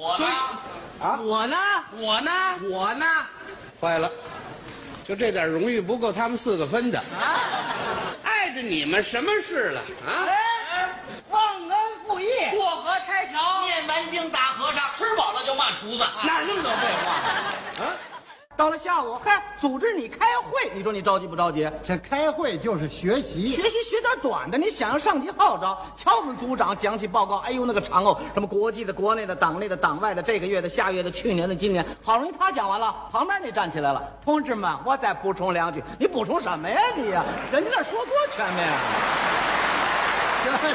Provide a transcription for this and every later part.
我呢？啊，我呢？我呢？我呢？坏了，就这点荣誉不够他们四个分的。啊，碍着你们什么事了啊？哎，忘恩负义，过河拆桥，念完经打和尚，吃饱了就骂厨子。哪那么多废话？啊到了下午，嗨，组织你开会，你说你着急不着急？这开会就是学习，学习学点短的，你想要上级号召。瞧我们组长讲起报告，哎呦那个长哦，什么国际的、国内的、党内的、党外的，这个月的、下月的、去年的、今年，好容易他讲完了，旁边那站起来了，同志们，我再补充两句。你补充什么呀你呀？人家那说多全面啊！行行，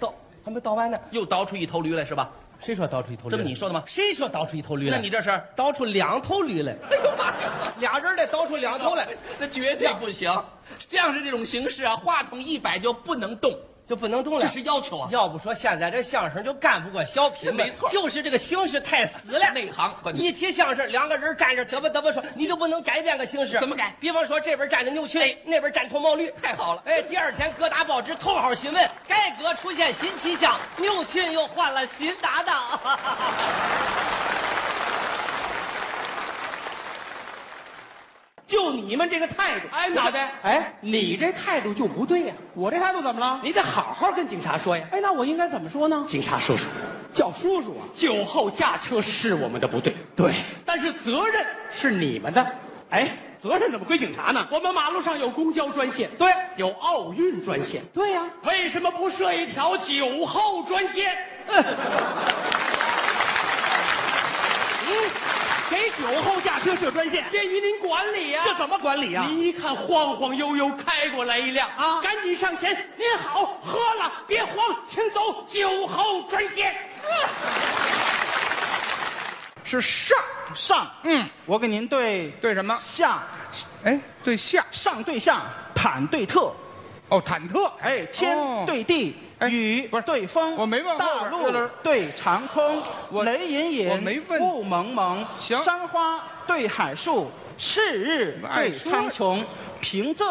倒还没倒完呢，又倒出一头驴来是吧？谁说倒出一头驴？这不你说的吗？谁说倒出一头驴来？那你这是？倒出两头驴来。哎呦妈呀！俩人得倒出两头来，那绝对不行。像是这种形式啊，话筒一摆就不能动，就不能动了。这是要求啊。要不说现在这相声就干不过小品没错就是这个形式太死了。内行，一提相声，两个人站着嘚吧嘚吧说，你就不能改变个形式？怎么改比方说这边站着牛群，那边站脱毛驴，太好了。哎，第二天各大报纸头号新闻，改革出现新气象，牛群又换了新搭档。就你们这个态度，哎，脑袋，哎，你这态度就不对呀！我这态度怎么了？你得好好跟警察说呀。哎，那我应该怎么说呢？警察叔叔，叫叔叔啊！酒后驾车是我们的不对，对，但是责任是你们的。哎，责任怎么归警察呢？我们马路上有公交专线，对，有奥运专线，对呀、为什么不设一条酒后专线？嗯，给酒后驾车设专线，便于您管理呀、这怎么管理呀、您一看晃晃悠悠开过来一辆啊。赶紧上前，您好，喝了别慌，请走酒后专线。是上上，嗯，我给您对对什么？下，哎，对下。上对下，忐对特，哦，忐忑。哎，天哦。对地，哎雨对风，我没问后大陆呃对长空，雷隐隐，雾蒙蒙，行山花对海树，赤日对苍穹，平仄。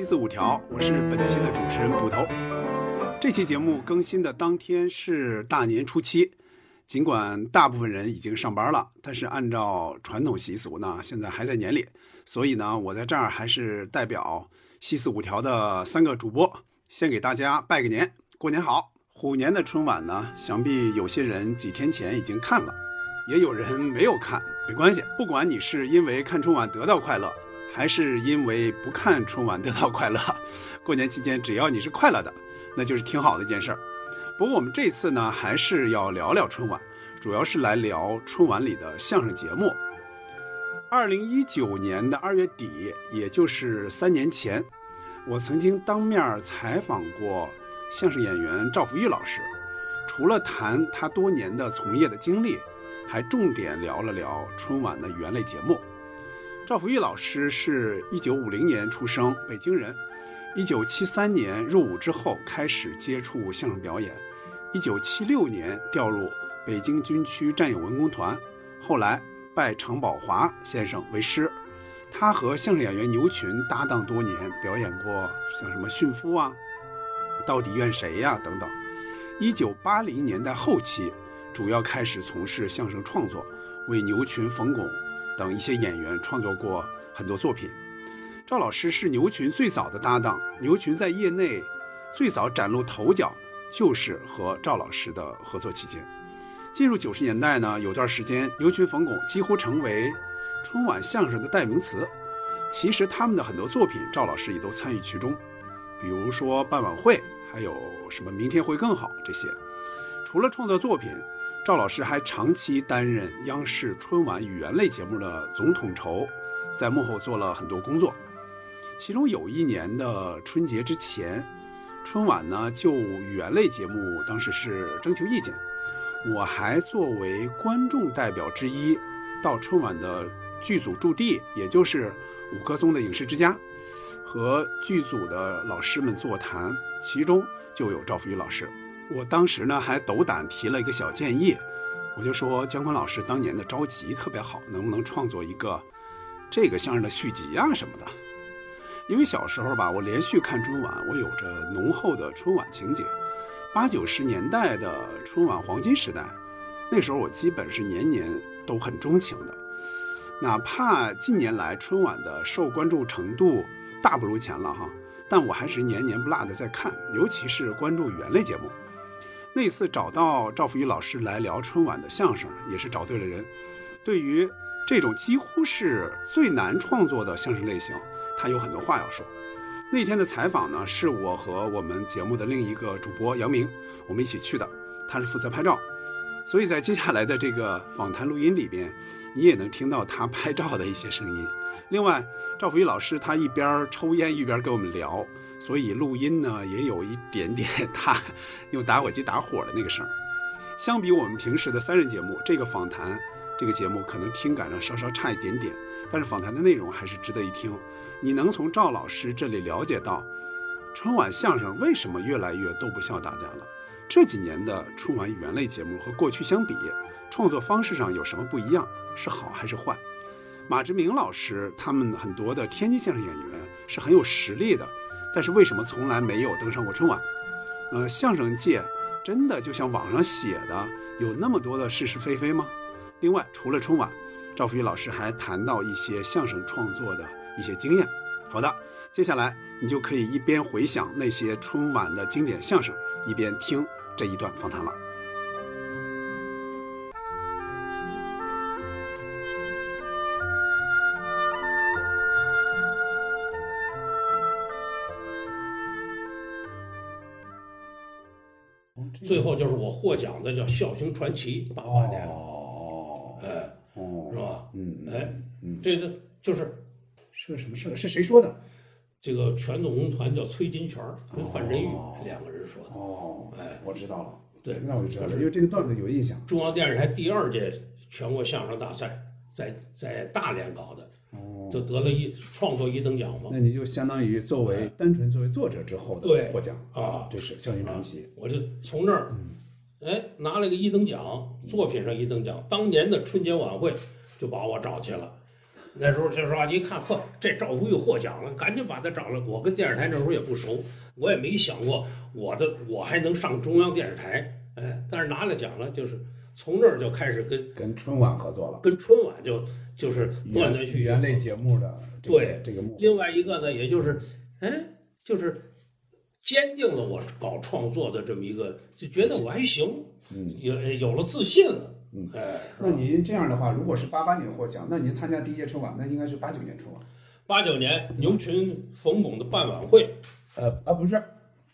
七《四五条》，我是本期的主持人捕头。这期节目更新的当天是大年初七，尽管大部分人已经上班了，但是按照传统习俗呢，现在还在年里，所以呢，我在这儿还是代表《西四五条》的三个主播，先给大家拜个年，过年好。虎年的春晚呢，想必有些人几天前已经看了，也有人没有看，没关系，不管你是因为看春晚得到快乐。还是因为不看春晚得到快乐，过年期间只要你是快乐的，那就是挺好的一件事儿。不过我们这次呢，还是要聊聊春晚，主要是来聊春晚里的相声节目。二零一九年的二月底，也就是三年前，我曾经当面采访过相声演员赵福玉老师，除了谈他多年的从业的经历，还重点聊了聊春晚的语言类节目。赵福玉老师是一九五零年出生，北京人。一九七三年入伍之后，开始接触相声表演。一九七六年调入北京军区战友文工团，后来拜常宝华先生为师。他和相声演员牛群搭档多年，表演过像什么《驯夫》啊、《到底怨谁呀》等等。一九八零年代后期，主要开始从事相声创作，为牛群、冯巩。等一些演员创作过很多作品。赵老师是牛群最早的搭档，牛群在业内最早崭露头角，就是和赵老师的合作期间。进入九十年代呢，有段时间牛群、冯巩几乎成为春晚相声的代名词。其实他们的很多作品，赵老师也都参与其中，比如说办晚会，还有什么明天会更好这些。除了创作作品。赵老师还长期担任央视春晚语言类节目的总统筹，在幕后做了很多工作。其中有一年的春节之前，春晚呢就语言类节目当时是征求意见，我还作为观众代表之一，到春晚的剧组驻地，也就是五棵松的影视之家，和剧组的老师们座谈，其中就有赵福玉老师。我当时呢还斗胆提了一个小建议，我就说姜昆老师当年的着急特别好，能不能创作一个这个相声的续集啊什么的？因为小时候吧，我连续看春晚，我有着浓厚的春晚情节。八九十年代的春晚黄金时代，那时候我基本是年年都很钟情的。哪怕近年来春晚的受关注程度大不如前了哈，但我还是年年不落的在看，尤其是关注语言类节目。那次找到赵福宇老师来聊春晚的相声，也是找对了人。对于这种几乎是最难创作的相声类型，他有很多话要说。那天的采访呢，是我和我们节目的另一个主播杨明，我们一起去的，他是负责拍照，所以在接下来的这个访谈录音里边，你也能听到他拍照的一些声音。另外，赵福宇老师他一边抽烟一边跟我们聊，所以录音呢也有一点点他 用打火机打火的那个声。相比我们平时的三人节目，这个访谈这个节目可能听感上稍稍差一点点，但是访谈的内容还是值得一听。你能从赵老师这里了解到，春晚相声为什么越来越逗不笑大家了？这几年的春晚语言类节目和过去相比，创作方式上有什么不一样？是好还是坏？马志明老师他们很多的天津相声演员是很有实力的，但是为什么从来没有登上过春晚？呃，相声界真的就像网上写的有那么多的是是非非吗？另外，除了春晚，赵福宇老师还谈到一些相声创作的一些经验。好的，接下来你就可以一边回想那些春晚的经典相声，一边听这一段访谈了。最后就是我获奖的叫《笑星传奇》，八八年，哦，哎，哦是吧？嗯，哎，嗯，这个就是是个什么事？是谁说的？这个全总团叫崔金泉跟范振钰哦两个人说的。哦，哎，我知道了。对那我就知道了，因为这个段子有印象。中央电视台第二届全国相声大赛在在大连搞的，哦，就得了一创作一等奖嘛那。你就相当于作为单纯作为作者之后的获奖啊这是校园传奇。我就从那儿，哎，拿了个一等奖，作品上一等奖。当年的春节晚会就把我找去了。那时候就说一看，呵，这赵福玉获奖了，赶紧把他找来。我跟电视台那时候也不熟，我也没想过我的我还能上中央电视台。哎，但是拿了奖了，就是从那儿就开始跟跟春晚合作了，跟春晚就就是语断断续续言语言类节目的这个对这个目。另外一个呢，也就是，哎，就是坚定了我搞创作的这么一个，就觉得我还行，嗯，有有了自信了，嗯哎，那？您这样的话，如果是八八年获奖，那您参加第一届春晚，那应该是八九年春晚。八九年牛群冯巩的办晚会，呃啊，不是，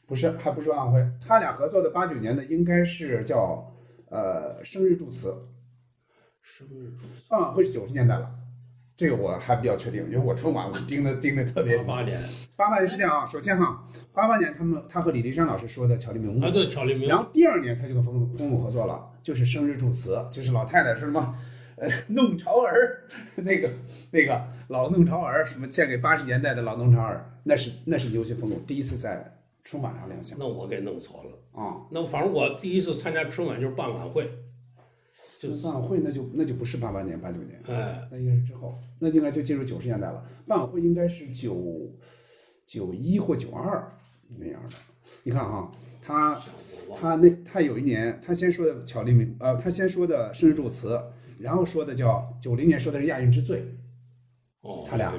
不是，还不是晚会，他俩合作的八九年的应该是叫呃生日祝词，生日祝词，办晚会是九十年代了，这个我还比较确定，因为我春晚我盯的盯的特别八八年。八八年是这样啊，首先哈，八八年他们他和李立山老师说的《巧立名目啊，》，对，巧立名然后第二年他就跟冯冯巩合作了，就是生日祝词，就是老太太说什么，呃，弄潮儿，那个那个老弄潮儿，什么献给八十年代的老弄潮儿，那是那是牛群冯巩第一次在春晚上亮相那我给弄错了。啊。那反正我第一次参加春晚就是办晚会，就那办晚会那就那就不是八八年八九年，哎，那应该是之后，那应该就进入九十年代了。办晚会应该是九九一或九二那样的。你看哈，他他那他有一年，他先说的巧立名，呃，他先说的生日祝词，然后说的叫九零年说的是亚运之最，哦，他俩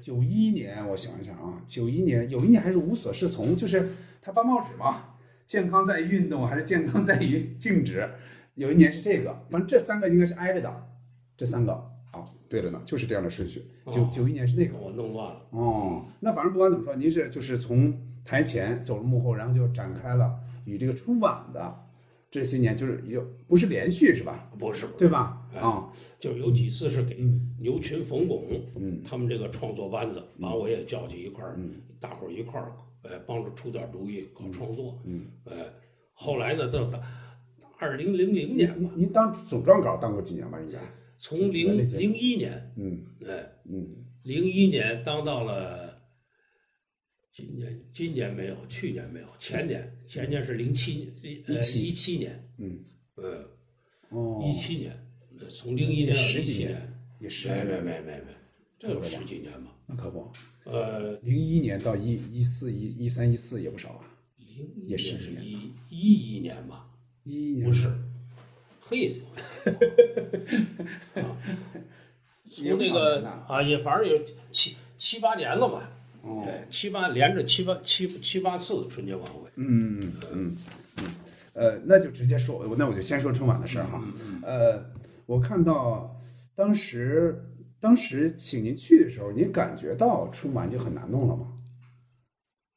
九一年我想一想啊，九一年有一年还是无所适从，就是他颁报纸嘛，健康在于运动还是健康在于静止？有一年是这个，反正这三个应该是挨着的，这三个啊，对了呢，就是这样的顺序。九哦九一年是那个我弄乱了。哦，那反正不管怎么说，您是就是从台前走入幕后，然后就展开了与这个春晚的这些年，就是有不是连续是吧？不是，对吧？哎啊，就有几次是给嗯牛群、冯巩，嗯。他们这个创作班子把我也叫去一块儿，嗯。大伙儿一块儿，呃，帮着出点主意搞创作，嗯，呃，后来呢，到到二零零零年吧，您您当总撰稿当过几年吧？应该？从原零零一年，嗯。哎，嗯，零一年当到了，今年今年没有，去年没有，前年前年是零七呃17一七年，嗯，呃哦，一七年，从零一年到十几年，也十没没没没没，这有十几年吧？那可不，呃，零一年到一一四一一三一四也不少啊，零也是一一一年吧？一一年不是，嘿，啊从那个啊，也反正有七七八年了吧？哦对，七八连着七八七七八次春节晚会。嗯嗯嗯嗯，呃，那就直接说，那我就先说春晚的事儿哈。呃，我看到当时当时请您去的时候，您感觉到春晚就很难弄了吗？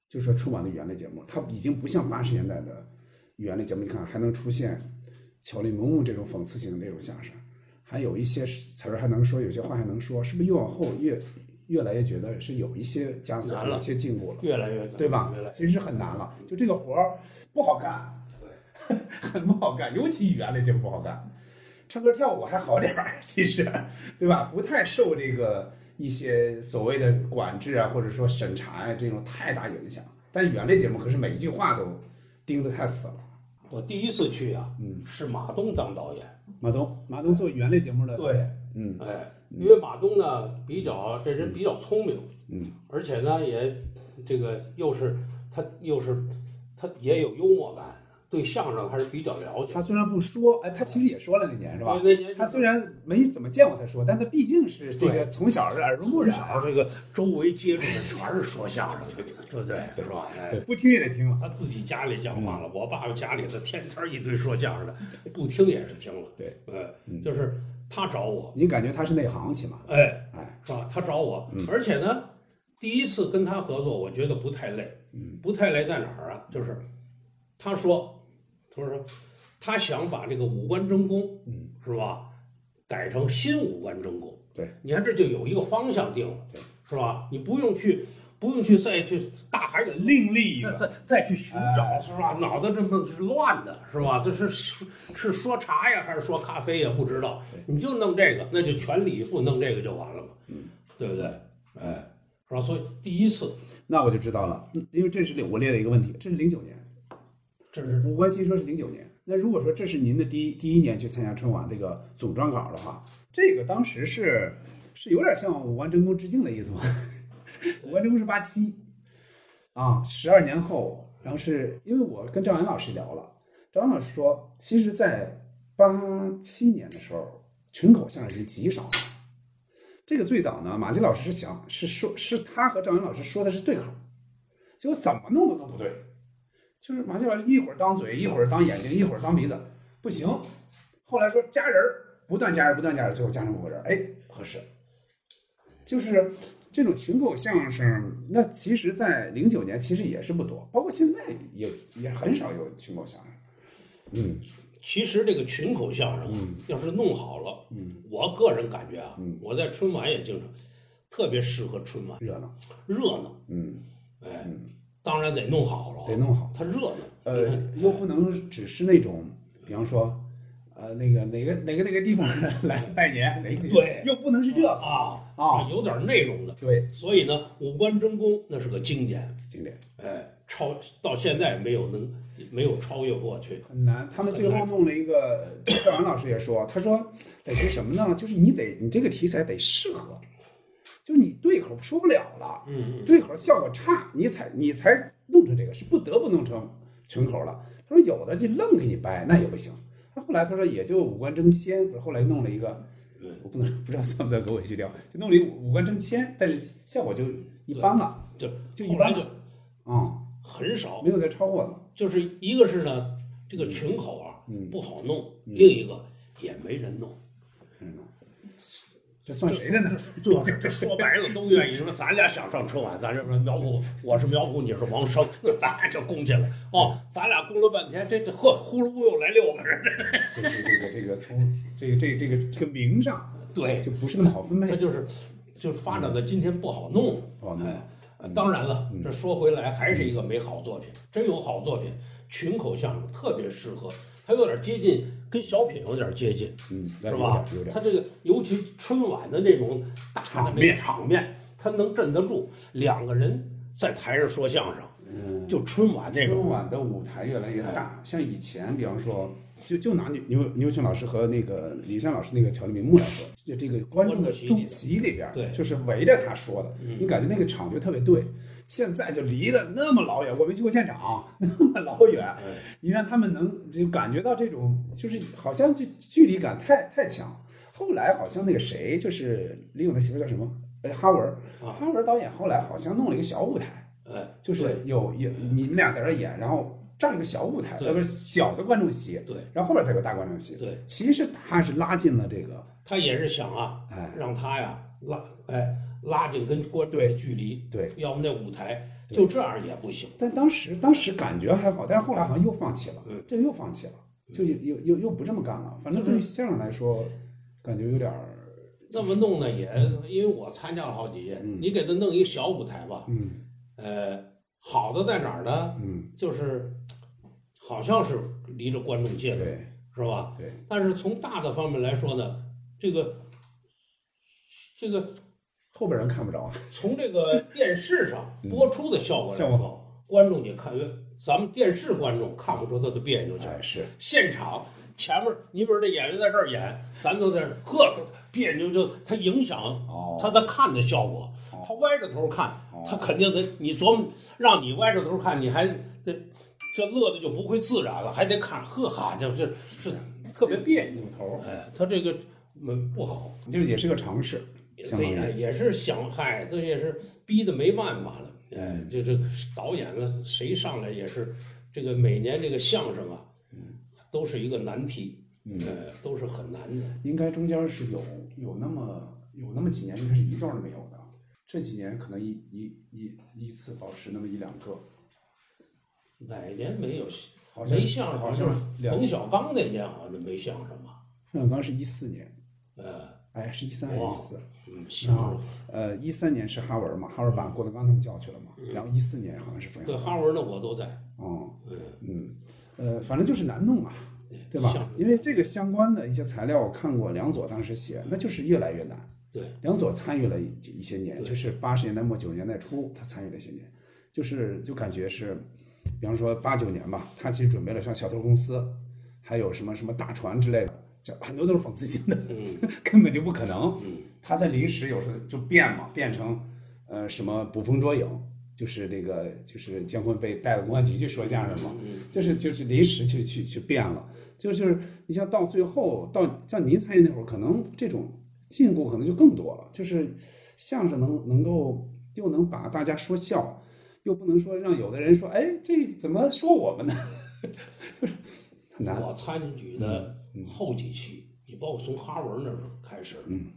就说春晚的原类节目，它已经不像八十年代的原类节目，你看还能出现巧立名目这种讽刺性的这种相声，还有一些词儿还能说，有些话还能说，是不是越往后越越来越觉得是有一些枷锁，难了有一些禁锢了？越来越对吧越来？其实是很难了，就这个活儿不好干，对，很不好干，尤其语言类节目不好干。唱歌跳舞还好点儿，其实，对吧？不太受这个一些所谓的管制啊，或者说审查呀、这种太大影响。但语言类节目可是每一句话都盯得太死了。我第一次去啊，嗯是马东当导演。马东，马东做语言类节目的，对，嗯哎，因为马东呢比较这人比较聪明，嗯，而且呢也这个又是他又是他也有幽默感，对相声还是比较了解他。虽然不说，哎，他其实也说了那年是吧？对那年他虽然没怎么见过他说，但他毕竟是这个从小是耳濡目染啊，这个周围接触的全是说相声对，对对对？是吧？哎，，不听也得听了。他自己家里讲话了，我爸爸家里头天天一堆说相声的，不听也是听了。对，呃，就是他找我，你感觉他是内行起码？哎，哎，是吧？他找我，而且呢，第一次跟他合作，我觉得不太累。不太累在哪儿啊？就是他说，他说他想把这个五官争功，嗯，是吧？改成新五官争功。对，你看这就有一个方向定了，对，是吧？你不用去。不用去再去大海里另立一个再再再去寻找，是吧？脑子这么是乱的，是吧？这是是是说茶呀，还是说咖啡呀？不知道，你就弄这个，那就全力以赴弄这个就完了嘛，嗯，对不对？哎，是吧？所以第一次，那我就知道了，嗯因为这是我列了一个问题，这是零九年，这是我关心说是零九年。那如果说这是您的第一第一年去参加春晚这个总撰稿的话，这个当时是是有点向五官真功致敬的意思吗？五官争功是八七啊，十二年后，然后是因为我跟赵岩老师聊了，赵岩老师说，其实，在八七年的时候，群口相声已经极少。这个最早呢，马季老师是想是说，是他和赵岩老师说的是对口，结果怎么弄的都不对，就是马季老师一会儿当嘴，一会儿当眼睛，一会儿当鼻子，不行。后来说加人儿，不断加人，不断加人，最后加成五个人，哎，合适。就是这种群口相声，那其实，在零九年其实也是不多，包括现在也也很少有群口相声。嗯其实这个群口相声啊，要是弄好了，嗯，我个人感觉啊嗯，我在春晚也经常，特别适合春晚，热闹，热闹，嗯，哎，当然得弄好了，得弄好。它热闹，呃，又不能只是那种，比方说，呃，那个哪个哪个哪个地方来拜年，哪个对又不能是这个，啊啊有点内容的，对，所以呢，五官争功那是个经典，经典哎，超到现在没有能没有超越过去。很难。他们最后弄了一个，赵阳老师也说，他说得是什么呢？就是你得你这个题材得适合，就是你对口说不了了，嗯，对口效果差，你才你才弄成这个，是不得不弄成群口了。他说有的就愣给你掰，那也不行。他后来他说也就五官争先，不是后来弄了一个，我不能 不知道算不算狗尾续貂，就弄了一个五官争先，但是效果就一般了，就就一般就啊、很少没，有再超过了。就是一个是呢，这个群口啊嗯不好弄，另一个也没人弄。嗯，这算谁的呢？这这说白了都愿意说，咱俩想上春晚，咱这说苗圃，我是苗圃，你是王声，咱俩就攻去了。哦，咱俩攻了半天，这这呵，呼噜又来六个人，就是这个这个 从这个这个这个这个名上，对就不是那么好分配。他就是就是发展到今天不好弄。哎，呃当然了，这说回来还是一个没好作品，真有好作品。群口相声特别适合它有点接近，跟小品有点接近，嗯，是吧有？点它这个尤其春晚的那种大的那个场面场面，它能镇得住两个人在台上说相声，嗯，就春晚那种春晚的舞台越来越大，像以前，比方说，就就拿牛牛牛群老师和那个李山老师那个乔立名目来说，就这个观众的主席里边，对就是围着他说的，嗯你感觉那个场就特别对。现在就离得那么老远，我没去过现场，那么老远，你让他们能就感觉到这种，就是好像就距离感太太强。后来好像那个谁，就是李咏的媳妇叫什么？哎，哈文儿，哈文儿导演后来好像弄了一个小舞台，哎，就是有有你们俩在这儿演，然后占一个小舞台，呃，不是小的观众席，对，然后后边才有大观众席。对，其实他是拉近了这个，他也是想啊，哎。让他呀拉哎拉近跟观众的距离，对，要不那舞台就这样也不行。但当时当时感觉还好，但是后来好像又放弃了，嗯这又放弃了，就又又又又不这么干了。反正对相声来说，感觉有点儿，那么弄呢，也因为我参加了好几届，你给他弄一小舞台吧，嗯呃，好的在哪儿呢？嗯，就是好像是离着观众近，对是吧？对，但是从大的方面来说呢，这个这个后边人看不着啊，从这个电视上播出的效果来效果好，观众也看，咱们电视观众看不出他的别扭劲儿哎，是。现场前面，你比如这演员在这儿演，咱都在这儿，呵，这别扭就他影响哦。他的看的效果。他歪着头看，他肯定得你琢磨，让你歪着头看，你还这这乐的就不会自然了，还得看，呵哈，就是是特别别扭头。哎，他这个嗯不好，就是也是个尝试，相这当于也也是想，嗨，这也是逼得没办法了。哎，这这导演呢，谁上来也是这个每年这个相声啊，都是一个难题，呃，都是很难的。应该中间是有有那么有那么几年应该是一段都没有的，这几年可能一一一一次保持那么一两个，哪年没有？好像没相声，好像是冯小刚那年好像就没相声吧？冯小刚是一四年，呃，哎，是一三还是一四？嗯，行然后呃，一三年是哈文嘛，哈文把郭德纲他们叫去了嘛，然后一四年好像是冯小刚对。哈文的我都在。哦，嗯嗯，呃，反正就是难弄啊，对吧？因为这个相关的一些材料，我看过梁左当时写，那就是越来越难。对，梁左参与了一一些年，就是八十年代末九十年代初，他参与了一些年，就是就感觉是，比方说八九年吧，他其实准备了像小偷公司，还有什么什么大船之类的，就很多都是讽刺性的，根本就不可能。他在临时有时候就变嘛，变成呃什么捕风捉影，就是这个就是姜昆被带到公安局去说相声嘛，就是就是临时去去去变了，就是你像到最后到像您参与那会儿，可能这种禁锢可能就更多了，就是相声能能够又能把大家说笑，又不能说让有的人说，哎，这怎么说我们呢？就是。我参与的后几期，你包括从哈文那时候开始，嗯，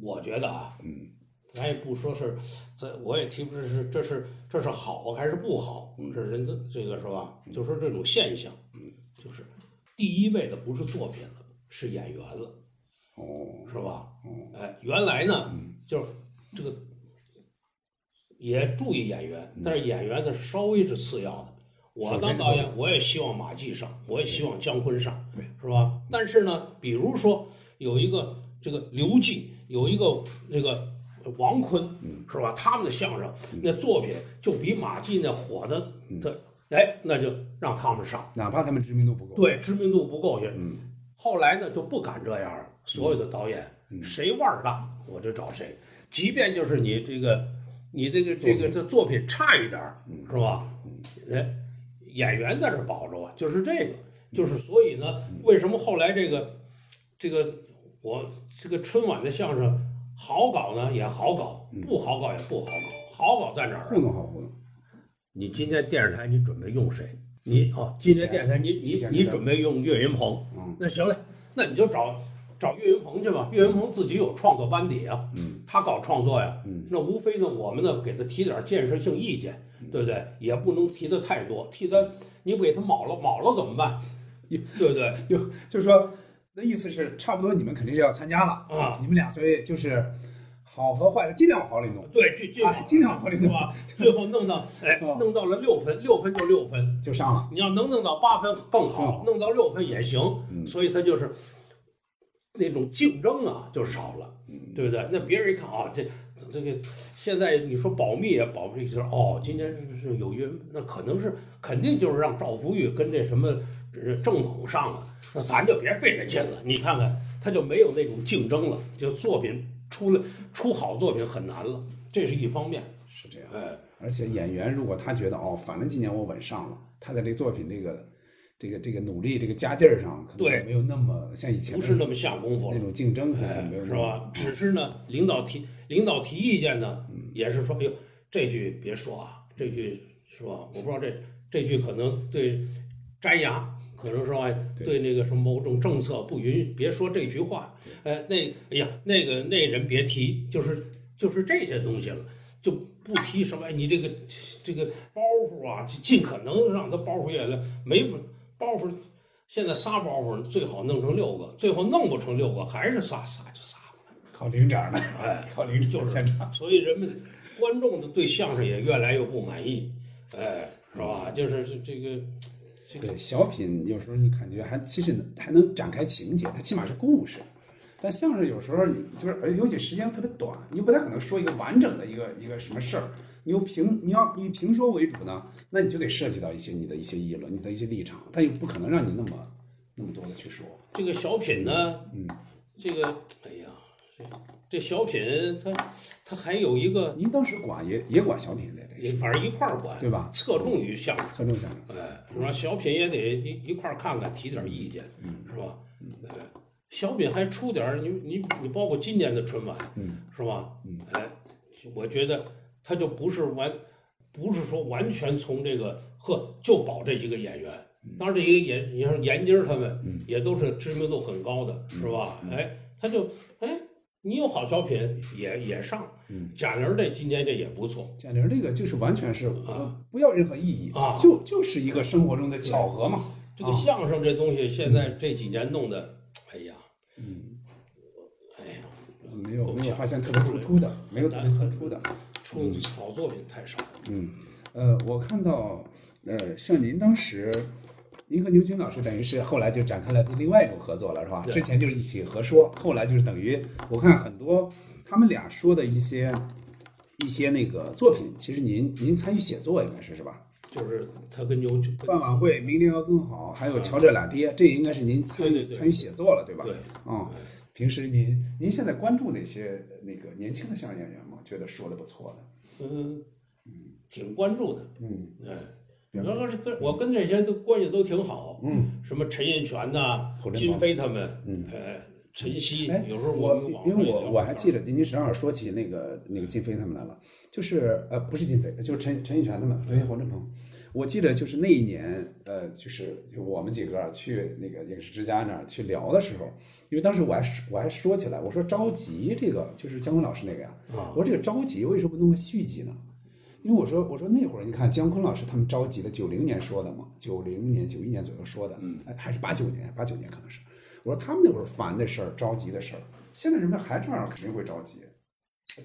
我觉得啊，嗯，咱也不说是，这我也提不出是这是这是好还是不好，这人的这个是吧？就说这种现象，嗯，就是第一位的不是作品了，是演员了，哦，是吧？哎，原来呢，就是这个也注意演员，但是演员呢稍微是次要的。我当导演，我也希望马季上，我也希望姜昆上，对，是吧？但是呢，比如说有一个这个刘季，有一个那个王坤，是吧？他们的相声那作品就比马季那火的，他哎，那就让他们上。哪怕他们知名度不够，对，知名度不够也。嗯，后来呢就不敢这样了。所有的导演，谁腕儿大我就找谁，即便就是你这个，你这个这个这作品差一点儿，是吧？哎，演员在这儿保着啊，就是这个，就是所以呢，为什么后来这个这个我这个春晚的相声好搞呢？也好搞，不好搞也不好搞。好搞在哪儿啊？糊弄好糊弄。你今天电视台你准备用谁？你哦，今天电视台你你你准备用岳云鹏，嗯那行嘞，那你就找找岳云鹏去吧。岳云鹏自己有创作班底啊，嗯他搞创作呀，嗯那无非呢，我们呢给他提点建设性意见，对不对？也不能提的太多，提的你不给他卯了卯了怎么办？对不对？就就是说，那意思是差不多，你们肯定是要参加了啊你们俩所以就是好和坏的尽量往好里弄，对，尽尽哎尽量往好里弄啊？最后弄到 哎，哦弄到了六分，六分就六分。就上了。你要能弄到八分更更好好，弄到六分也行。嗯所以他就是那种竞争啊就少了，嗯对不对？那别人一看啊，这这个现在你说保密也保密，就是哦，今天是是有约，那可能是肯定就是让赵福玉跟这什么呃郑猛上了，那咱就别费这劲了。你看看，他就没有那种竞争了，就作品出了出好作品很难了，这是一方面。是这样，哎，而且演员如果他觉得哦，反正今年我稳上了，他在这作品这个这个这个努力这个加劲儿上，可能对没有那么像以前不是那么下功夫了那。种竞争，可能哎没有，那么是吧？只是呢，领导提领导提意见呢，也是说，哎呦，这句别说啊，这句是吧？我不知道这这句可能对粘牙，可能是吧？对对那个什么某种政策不允许，别说这句话。哎，那哎呀，那个那人别提，就是就是这些东西了，就不提什么哎你这个这个包袱啊，尽可能让他包袱越来没包袱。现在仨包袱最好弄成六个，最后弄不成六个，还是仨仨就仨。靠领奖的，哎，靠领就是现场。所以人们观众的对相声也越来越不满意，哎，是吧？就是这这个这个对小品有时候你感觉还其实还能展开情节，它起码是故事。但相声有时候你就是，而尤其时间特别短，你不太可能说一个完整的一个一个什么事儿。你又评你要以评说为主呢，那你就得涉及到一些你的一些议论、你的一些立场，但又不可能让你那么那么多的去说。这个小品呢，嗯，这个哎呀，这这小品它它还有一个，您当时管也也管小品的，得也反正一块儿管，对吧侧重于相声，侧重相声。哎，是吧？小品也得一一块儿看看，提点意见，嗯是吧？嗯，小品还出点儿，你你你包括今年的春晚，嗯，是吧？嗯，哎，我觉得他就不是完，不是说完全从这个呵就保这几个演员。当然，这些演你像闫妮儿他们嗯也都是知名度很高的，是吧？哎，他就哎，你有好小品也也上。嗯，贾玲儿这今年这也不错，贾玲这个就是完全是啊不要任何意义啊就就是一个生活中的巧合嘛。这个啊相声这东西现在这几年弄的，哎呀，嗯，哎呀，没有没有发现特别突出的，没有特别突出的。出好作品太少。嗯，呃，我看到，呃，像您当时，您和牛群老师等于是后来就展开了另外一种合作了，是吧？对之前就是一起合说，后来就是等于我看很多他们俩说的一些一些那个作品，其实您您参与写作应该是是吧？就是他跟牛办晚会，明天要更好，还有乔这俩爹，这应该是您参与参与写作了，对吧？对，啊、平时您您现在关注哪些那个年轻的相声演员吗？觉得说的不错的，嗯，挺关注的。嗯哎，我跟跟我跟这些都关系都挺好。嗯，什么陈印泉呐金飞他们，嗯哎，陈曦哎，，有时候我因为我我还记得您正好说起那个那个金飞他们来了，就是呃不是金飞，就是陈陈印泉他们，陈黄振鹏。我记得就是那一年，呃，就是我们几个啊去那个影视之家那儿去聊的时候，因为当时我还说我还说起来，我说着急这个就是姜昆老师那个呀，啊我说这个着急为什么不弄个续集呢？因为我说我说那会儿你看姜昆老师他们着急的九零年说的嘛，九零年九一年左右说的，嗯，还是八九年八九年可能是。我说他们那会儿烦的事儿着急的事儿，现在人们还这样肯定会着急，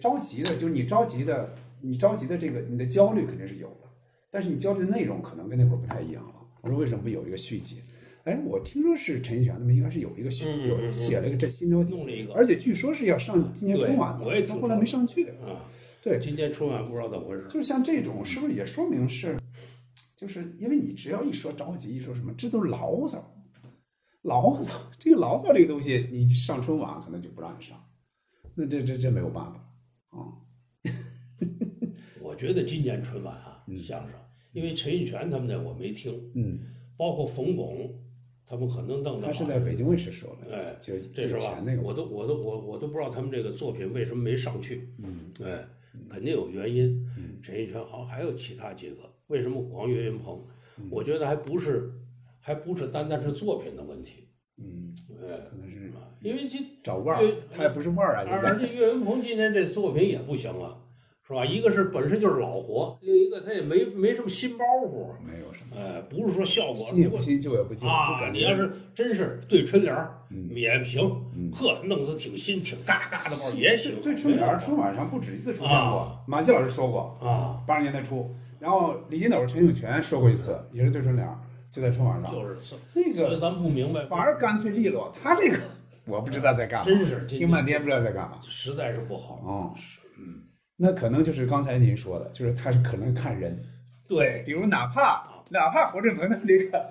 着急的就是你着急的你着急的这个你的焦虑肯定是有的，但是你焦虑的内容可能跟那会儿不太一样了。我说为什么不有一个续集？哎，我听说是陈奕迅他们应该是有一个续，有写了一个这新标题，弄了一个而且据说是要上今年春晚的，但后来没上去。啊。对，今年春晚不知道怎么回事。就是像这种，是不是也说明是，就是因为你只要一说着急，一说什么，这都是牢骚，牢骚。这个牢骚这个东西，你上春晚可能就不让你上，那这这这没有办法啊。我觉得今年春晚啊，相声，因为陈印泉他们的我没听，嗯，包括冯巩，他们可能弄的。他是在北京卫视说的，哎，就这是吧那？个，我都我都我我都不知道他们这个作品为什么没上去。嗯，哎，肯定有原因。陈印泉好，还有其他几个，为什么光岳云鹏？嗯我觉得还不是，还不是单单是作品的问题。嗯，哎，可能是因为今找腕对儿，他也不是腕儿啊，现而。且岳云鹏今天这作品也不行了，是吧？一个是本身就是老活，另一个他也没没什么新包袱，没有什么，哎，不是说效果新也不新，旧也不旧，就啊，感觉你要是真是对春联儿嗯也行，呵，弄得挺新挺嘎嘎的包也行，对春联儿春晚上不止一次出现过啊，马季老师说过，啊，八十年代初，然后李金斗、陈永泉说过一次，也是对春联儿，就在春晚上，就是那个咱不明白，反而干脆利落，他这个 我不知道在干嘛，真是听半天不知道在干嘛。实在是不好。哦，嗯，那可能就是刚才您说的，就是他是可能看人，对，比如哪怕哪怕侯振鹏的这个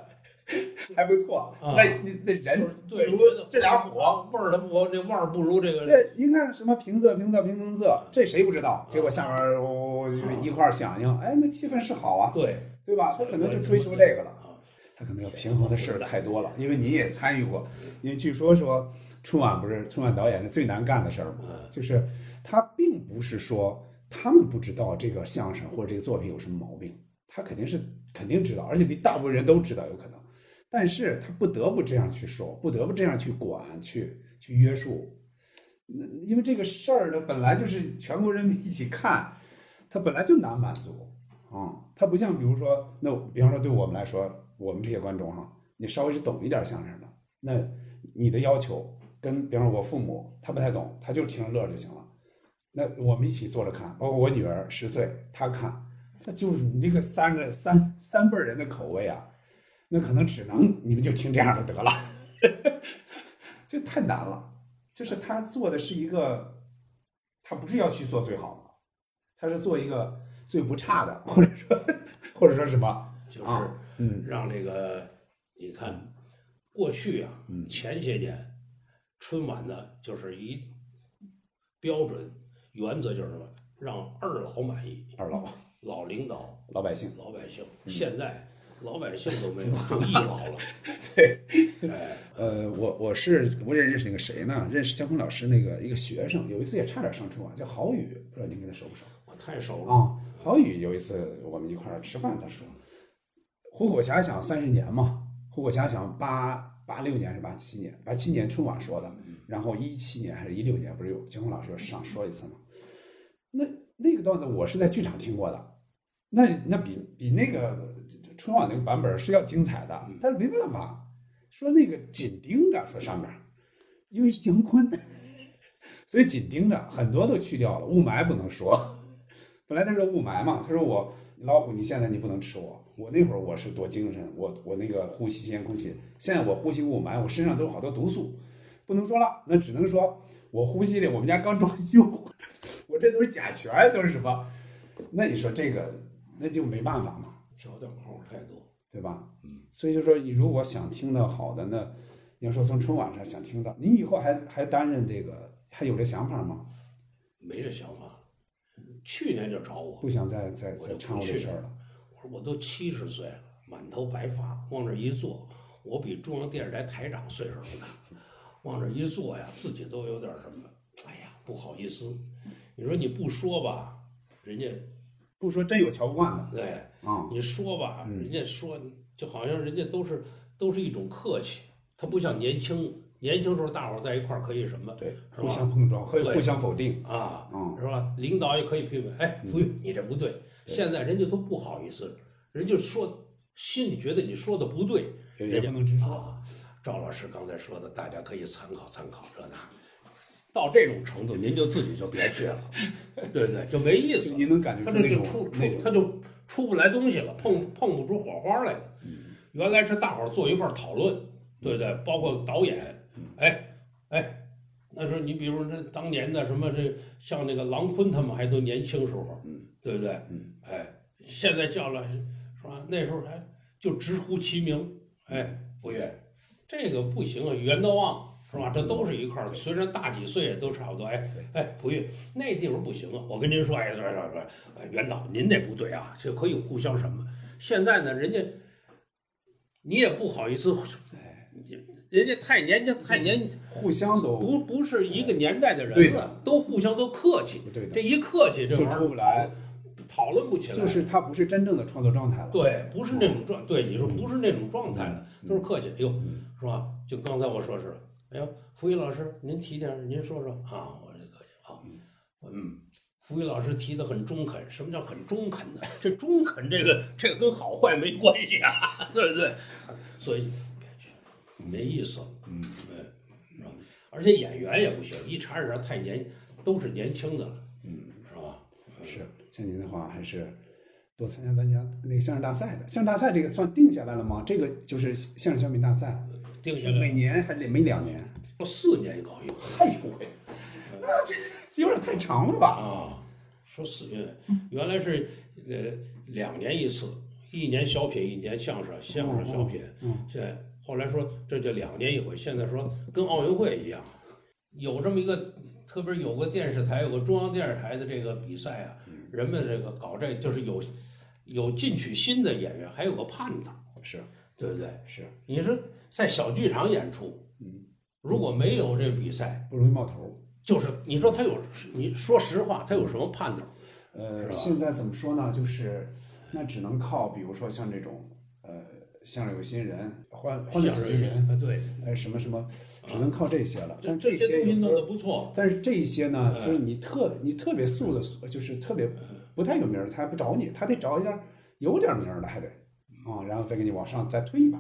还不错，啊那那那人对，比如这俩火，味儿，它不这味儿不如这个这您看什么平仄平仄平平仄，这谁不知道？结果下边儿我一块儿响应，哎，那气氛是好啊，对对吧？他可能就追求这个了。啊，他可能要平衡的事儿太多了，因为你也参与过，因为据说说春晚不是春晚导演的最难干的事儿吗？就是他并不是说他们不知道这个相声或者这个作品有什么毛病，他肯定是肯定知道，而且比大部分人都知道有可能，但是他不得不这样去说，不得不这样去管，去去约束，那因为这个事儿呢本来就是全国人民一起看，他本来就难满足。啊、它不像比如说，那比方说对我们来说，我们这些观众哈，你稍微是懂一点相声的，那你的要求跟比方说我父母他不太懂，他就听着乐就行了。那我们一起坐着看，包括我女儿十岁，她看，那就是你这个三个三三辈人的口味啊，那可能只能你们就听这样的得了，就太难了。就是他做的是一个，他不是要去做最好的，他是做一个最不差的，或者说或者说什么，就是啊嗯让这个你看过去啊，嗯前些年春晚呢，就是一标准原则就是什么，让二老满意，二老老领导、老百姓，老百姓。嗯现在老百姓都没有，就一老了。对，哎，呃，我我是我也认识那个谁呢？认识姜昆老师那个一个学生，有一次也差点上春晚，叫郝宇，不知道您跟他熟不熟？我太熟了。啊，郝宇有一次我们一块儿吃饭，他说：“虎口遐想三十年嘛，虎口遐想八八六年是八七年，八七年春晚说的，然后一七年还是一六年，不是有姜昆老师有上说一次吗？那那个段子我是在剧场听过的，那那比比那个春晚那个版本是要精彩的，但是没办法，说那个紧盯着说上面，因为是姜昆，所以紧盯着很多都去掉了，雾霾不能说。本来他说雾霾嘛，他说我老虎，你现在你不能吃我。我那会儿我是多精神，我我那个呼吸新鲜空气。现在我呼吸雾霾，我身上都有好多毒素，不能说了，那只能说我呼吸的，我们家刚装修，我这都是甲醛，都是什么？那你说这个，那就没办法嘛，条条框太多。对吧？嗯，所以就说你如果想听到好的，那你要说从春晚上想听到，你以后还还担任这个，还有这想法吗？没这想法。去年就找我，不想再再再掺和这事儿了。我说我都七十岁了，满头白发，往这一坐，我比中央电视台台长岁数都大。往这一坐呀，自己都有点什么，哎呀，不好意思。你说你不说吧，人家不说真有瞧不惯的对啊，你说吧，嗯人家说就好像人家都是都是一种客气，他不像年轻年轻时候大伙儿在一块儿可以什么对，互相碰撞，可以互相否定。啊，嗯是吧？领导也可以批评，哎，福玉，你这不对。现在人家都不好意思，人家说心里觉得你说的不对，也人家不能直说啊。赵老师刚才说的，大家可以参考参考这那。到这种程度，您就自己就别去了，对不对？就没意思就。您能感觉他出那种这就出出他就出不来东西了，碰碰不出火花来了。原来是大伙儿坐一块儿讨论，对不对？包括导演，哎哎，那时候你比如那当年的什么这像那个郎昆他们还都年轻时候，对不对？哎，现在叫了是吧？那时候还就直呼其名，哎，不愿，这个不行啊，袁德旺。是吧？这都是一块儿，虽然大几岁都差不多。哎哎，溥玉，那地方不行啊！我跟您说，哎，对对对，哎袁导，您那不对啊，这可以互相什么？现在呢，人家你也不好意思，哎，人家太年轻，太年互相都不不是一个年代的人了，都互相都客气。对的这一客气，这玩意儿出不来，讨论不起来。就是他不是真正的创作状态了。对，不是那种状，对你说不是那种状态了，嗯都是客气。哎呦，是吧？就刚才我说是，哎呦，福一老师，您提点儿，您说说啊，我这客气啊，嗯，傅玉老师提的很中肯，什么叫很中肯呢？这中肯这个这个跟好坏没关系啊，对不对？所以没意思。嗯，对，是吧？而且演员也不行，一查查太年都是年轻的了，嗯，是吧？是像您的话，还是多参加参加那个相声大赛的。相声大赛这个算定下来了吗？这个就是相声小品大赛，定下来。每年还得每两年。四年搞一回，哎呦喂，那这有点太长了吧？啊，说四年，原来是呃两年一次，一年小品，一年相声，相声小品。嗯，现在后来说这就两年一回，现在说跟奥运会一样，有这么一个，特别有个电视台，有个中央电视台的这个比赛啊，人们这个搞这就是有有进取心的演员，还有个盼头，是对不对？是，你说在小剧场演出，嗯，如果没有这比赛，不容易冒头。就是你说他有，你说实话，他有什么盼头？呃，现在怎么说呢？就是那只能靠，比如说像这种呃，相声有新人、欢欢乐相声喜剧人，啊，对，呃，什么什么，只能靠这些了。但这些有时候东西弄得不错，但是这些呢，哎就是你特你特别素的，就是特别不太有名他还不找你，他得找一下有点名儿的，还得啊，然后再给你往上再推一把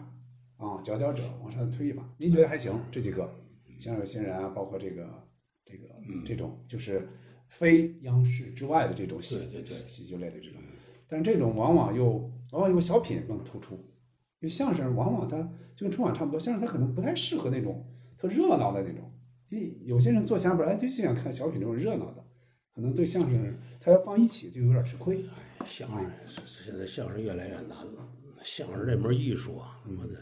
啊，佼佼者往上推一把。您觉得还行？这几个像有新人啊，包括这个这个、嗯这种就是非央视之外的这种喜对对对喜剧类的这种，但是这种往往又往往又小品更突出，因为相声往往它就跟春晚差不多，相声它可能不太适合那种特热闹的那种。因为有些人做下本来就想看小品这种热闹的，可能对相声他要放一起就有点吃亏。相声现在相声越来越难了，相声这门艺术啊，他妈的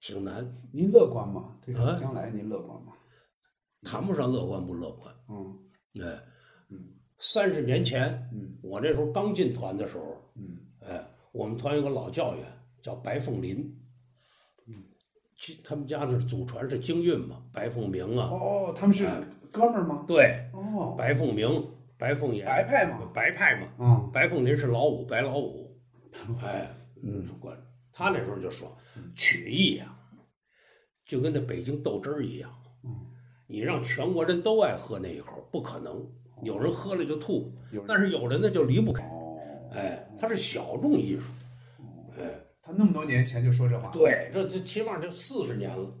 挺难，您乐观吗？对将来您乐观吗？谈不上乐观不乐观。嗯。哎，三十年前，嗯我那时候刚进团的时候，嗯。哎，我们团有个老教员叫白凤林，嗯，他们家是祖传是京韵嘛，白凤鸣啊，哦，他们是哥们儿吗？对，哦，白凤鸣、白凤岩，白派嘛白派嘛，嗯，白凤林是老五，白老五，哎，嗯，管他那时候就说，曲艺呀、就跟那北京豆汁儿一样，你让全国人都爱喝那一口，不可能，有人喝了就吐，但是有人呢就离不开，哦，哎，它是小众艺术，哎，他那么多年前就说这话，，对，这这起码就四十年了，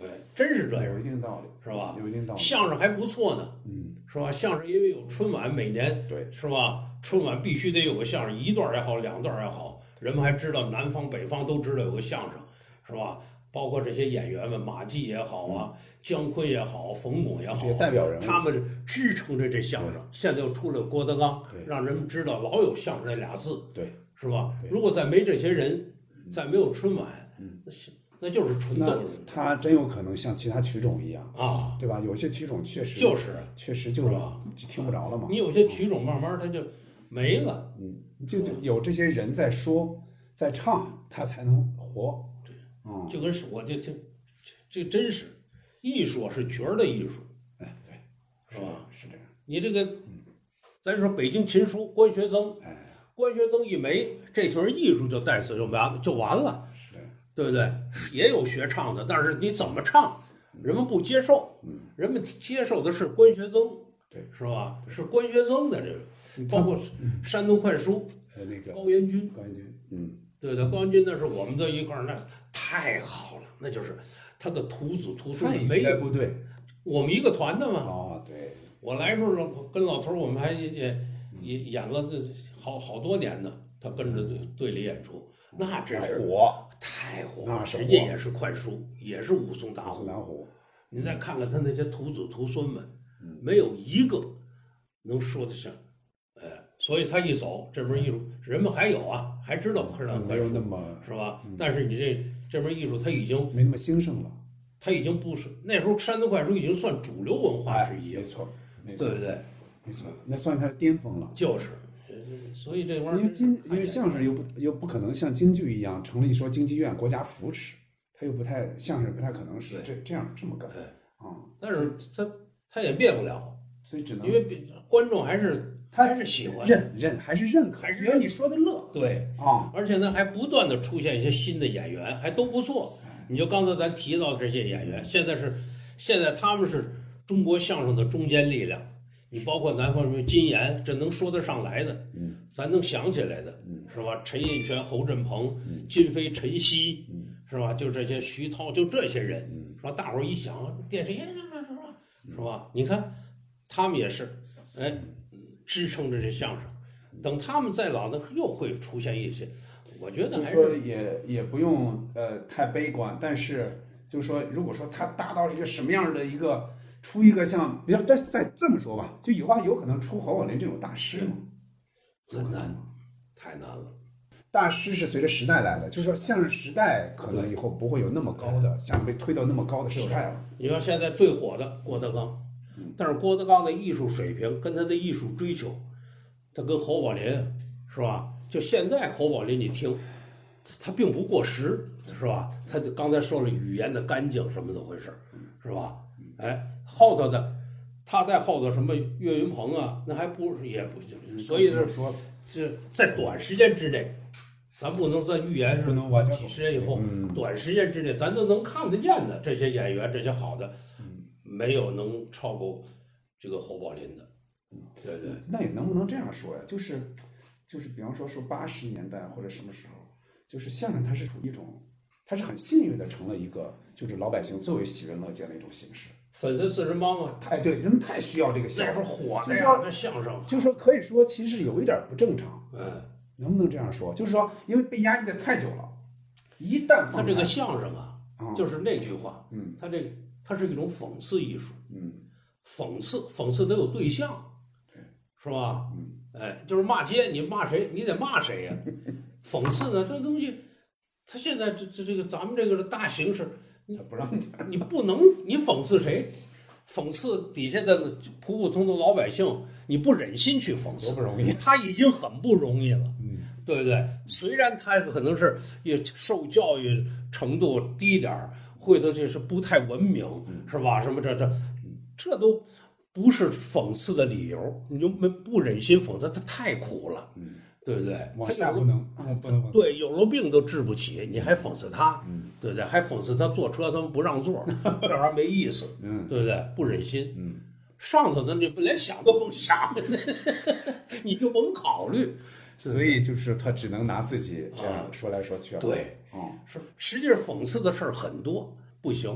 哎，真是这样有，一定道理，是吧？有一定道理。相声还不错呢，嗯，是吧？相声因为有春晚，每年对。是吧？春晚必须得有个相声，一段也好，两段也好，人们还知道南方北方都知道有个相声，是吧？包括这些演员们，马季也好啊，姜昆也好，冯巩也好，这些代表人物。他们支撑着这相声。现在又出了郭德纲，让人们知道老有相声这俩字，对，是吧？如果再没这些人，再没有春晚，那是那就是纯逗。人他真有可能像其他曲种一样，啊，对吧？有些曲种确实就是。确实就是听不着了嘛。你有些曲种慢慢它就没了。嗯，就就有这些人在说，在唱，他才能活。对，嗯，就跟是我这这这这真是艺术是角儿的艺术，哎，对，是吧？是这样。你这个，咱说北京琴书关学增，哎，关学增一没，这群人艺术就带死就完就完了，是这样。对不对？也有学唱的，但是你怎么唱，人们不接受，人们接受的是关学增，对，是吧？是关学增的这个，包括山东快书呃，那个高元军，高元军，嗯，对对，高元军那是我们的一块儿，那太好了，那就是他的徒子徒孙没有在部队。我们一个团的嘛。哦，对，我来时候跟老头儿我们还也也演了这好好多年呢，他跟着队队里演出，那真是火，太火。了，那是人家也是快书，也是武松打虎虎。南虎，你再看看他那些徒子徒孙们，嗯。没有一个能说得上，哎，所以他一走，这门艺术人们还有啊，还知道快但上快书没有那么是吧？但是你这这门艺术，它已经没那么兴盛了。它已经不是那时候山东快书已经算主流文化之一了，没错，没错对，不对？没错，那算他巅峰了。就是，呃所以这玩意儿因为京，因为相声又不又不可能像京剧一样成立说京剧院国家扶持，他又不太相声不太可能是这这样这么干对啊，但是他他也灭不了，所以只能因为观众还是他还是喜欢，认认还是认可，还是只要你说的乐对，啊，而且呢还不断的出现一些新的演员，还都不错。你就刚才咱提到这些演员，现在是现在他们是中国相声的中坚力量，你包括南方什么金岩，这能说得上来的，嗯，咱能想起来的，嗯，是吧？陈印泉、侯振鹏、金飞、陈曦，嗯，是吧？就这些徐涛，就这些人，是吧？大伙儿一想，电视也是吧？是吧？你看，他们也是，哎，支撑着这相声。等他们再老，那又会出现一些，我觉得就说还是也也不用呃太悲观，但是就是说，如果说他达到一个什么样的一个出一个像，比如再再这么说吧，就以后还有可能出侯宝林这种大师吗？很难，太难了。大师是随着时代来的，就是说相声时代可能以后不会有那么高的，像被推到那么高的时代了。你说现在最火的郭德纲，但是郭德纲的艺术水平跟他的艺术追求，他跟侯宝林是吧？就现在侯宝林你听，他并不过时是吧？他就刚才说了语言的干净什么怎么回事是吧？哎，后头的他在后头什么岳云鹏啊，那还不是也不所以就是说，这在短时间之内。咱不能说预言是能完全几十年以后，嗯短时间之内咱都能看得见的这些演员，这些好的，嗯没有能超过这个侯宝林的，对对。那也能不能这样说呀？就是就是，比方说说八十年代或者什么时候，就是相声它是处于一种，它是很幸运的成了一个就是老百姓最为喜闻乐见的一种形式。粉丝四人帮啊，太对，人们太需要这个相声，火就是说，的呀这相声，就是说可以说其实有一点不正常，嗯，能不能这样说？就是说，因为被压抑的太久了，一旦放他这个相声啊，啊就是那句话，嗯他这他是一种讽刺艺术，嗯讽刺讽刺得有对象，是吧？嗯，哎，就是骂街，你骂谁，你得骂谁呀、讽刺呢，这东西，他现在这这这个咱们这个大形势，他不让讲，你不能你讽刺谁？讽刺底下的普普通通老百姓，你不忍心去讽刺，不容易他已经很不容易了，嗯，对不对？虽然他可能是也受教育程度低点儿，或者就是不太文明，嗯是吧？什么这这这都不是讽刺的理由，你就没不忍心讽刺，他太苦了，嗯，对不对？往下不能，对，有了病都治不起，你还讽刺他，嗯对不对？还讽刺他坐车他们不让座，这玩意儿没意思，嗯对不对？不忍心，嗯，上头的你连想都甭想，你就甭考虑。所以就是他只能拿自己这样说来说去了，对，哦，是，实际上讽刺的事儿很多，不行。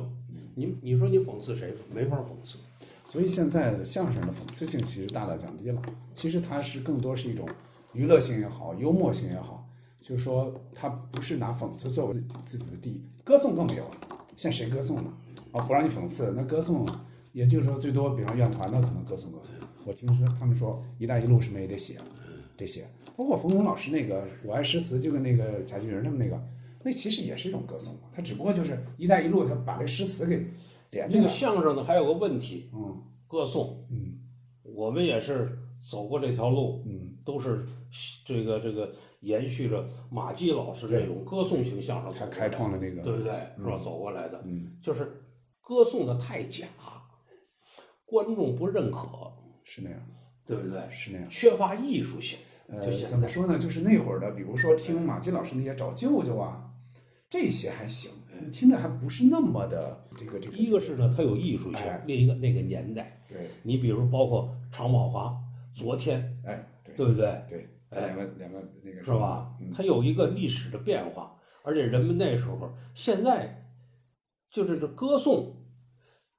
你你说你讽刺谁？没法讽刺。所以现在相声的讽刺性其实大大降低了。其实它是更多是一种娱乐性也好，幽默性也好，就是说它不是拿讽刺作为自己的第一，歌颂更没有了。现在谁歌颂呢？啊，不让你讽刺，那歌颂也就是说最多，比方院团的可能歌颂歌颂。我听说他们说“一带一路”什么也得写，得写。包括冯巩老师那个“我爱诗词”，就跟那个贾静雯他们那个，那其实也是一种歌颂嘛。他只不过就是“一带一路”，他把这诗词给连这个。相声呢，还有个问题，嗯歌颂。嗯我们也是走过这条路，嗯，都是这个这个延续着马季老师这种歌颂型相声走过来的，他开创了那个对不对？是吧？走过来的，嗯，就是歌颂的太假，观众不认可，是那样，对不对？是那样。缺乏艺术性。呃怎么说呢？就是那会儿的，比如说听马季老师那些找舅舅啊，这些还行，听着还不是那么的这个这个。一个是呢，它有艺术性哎；另一个那个年代，对，你比如包括常宝华，昨天，哎，对对不对？对，哎两个两个那个是吧嗯？它有一个历史的变化，而且人们那时候现在就是这歌颂，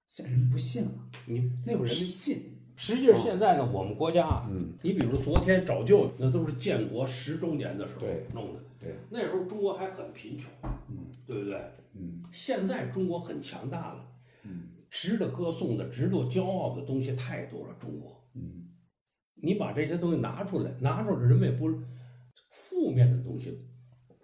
现在人不信了，你那会儿人们信。实际上现在呢，我们国家啊，嗯，你比如昨天找舅，那都是建国十周年的时候弄的，对，那时候中国还很贫穷，嗯对不对？嗯现在中国很强大了，嗯值得歌颂的、值得骄傲的东西太多了。中国，嗯你把这些东西拿出来，拿出来，人们也不负面的东西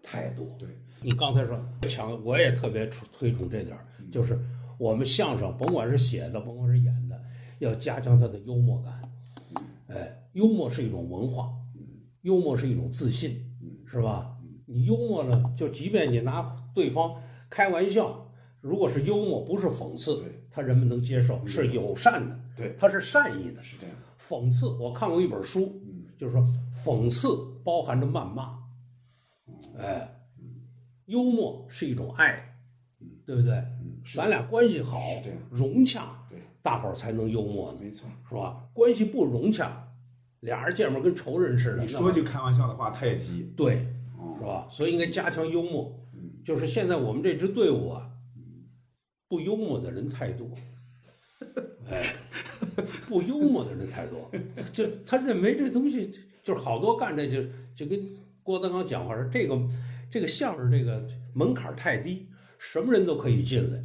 太多。对，你刚才说强，我也特别推推崇这点儿，就是我们相声，甭管是写的，甭管是演的，要加强他的幽默感。哎，幽默是一种文化，幽默是一种自信，是吧？你幽默呢，就即便你拿对方开玩笑，如果是幽默，不是讽刺，他人们能接受，是友善的，对他是善意的。是这样。讽刺，我看过一本书，就是说讽刺包含着谩骂，哎，幽默是一种爱，对不对？咱俩关系好融洽，对，大伙儿才能幽默呢，没错。是吧？关系不融洽，俩人见面跟仇人似的。你说句开玩笑的话，他也急，对，哦是吧？所以应该加强幽默。就是现在我们这支队伍啊，不幽默的人太多。哎，不幽默的人太多，就他认为这东西就是好多干这就就跟郭德纲讲话说这个这个相声这个门槛太低，什么人都可以进来，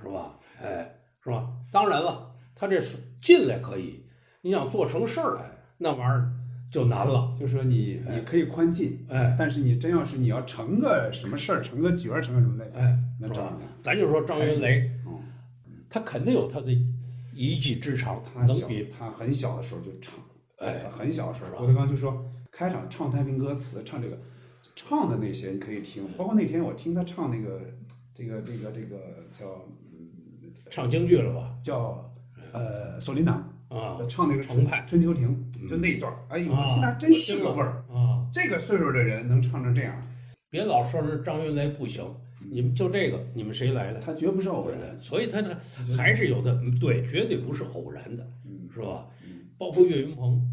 是吧？哎，是吧？当然了，他这是进来可以，你想做成事儿来，那玩意儿就难了。就说你你可以宽进，哎但是你真要是你要成个什么事儿，成个角儿，成个什么的，哎，那这是吧？咱就说张云雷，嗯，他肯定有他的一技之长，他小能比他很小的时候就唱，哎他很小的时候，郭德纲就说开场唱太平歌词，唱这个唱的那些你可以听，包括那天我听他唱那个这个这个这个叫唱京剧了吧？叫呃索琳娜啊就唱那个重派春秋亭，就那一段儿，哎呦，听着真是个味儿。啊！这个岁数的人能唱成这样，别老说是张云雷不行，你们就这个，你们谁来的？他绝不是偶然。的，所以他呢还是有的，嗯对，绝对不是偶然的，是吧？包括岳云鹏，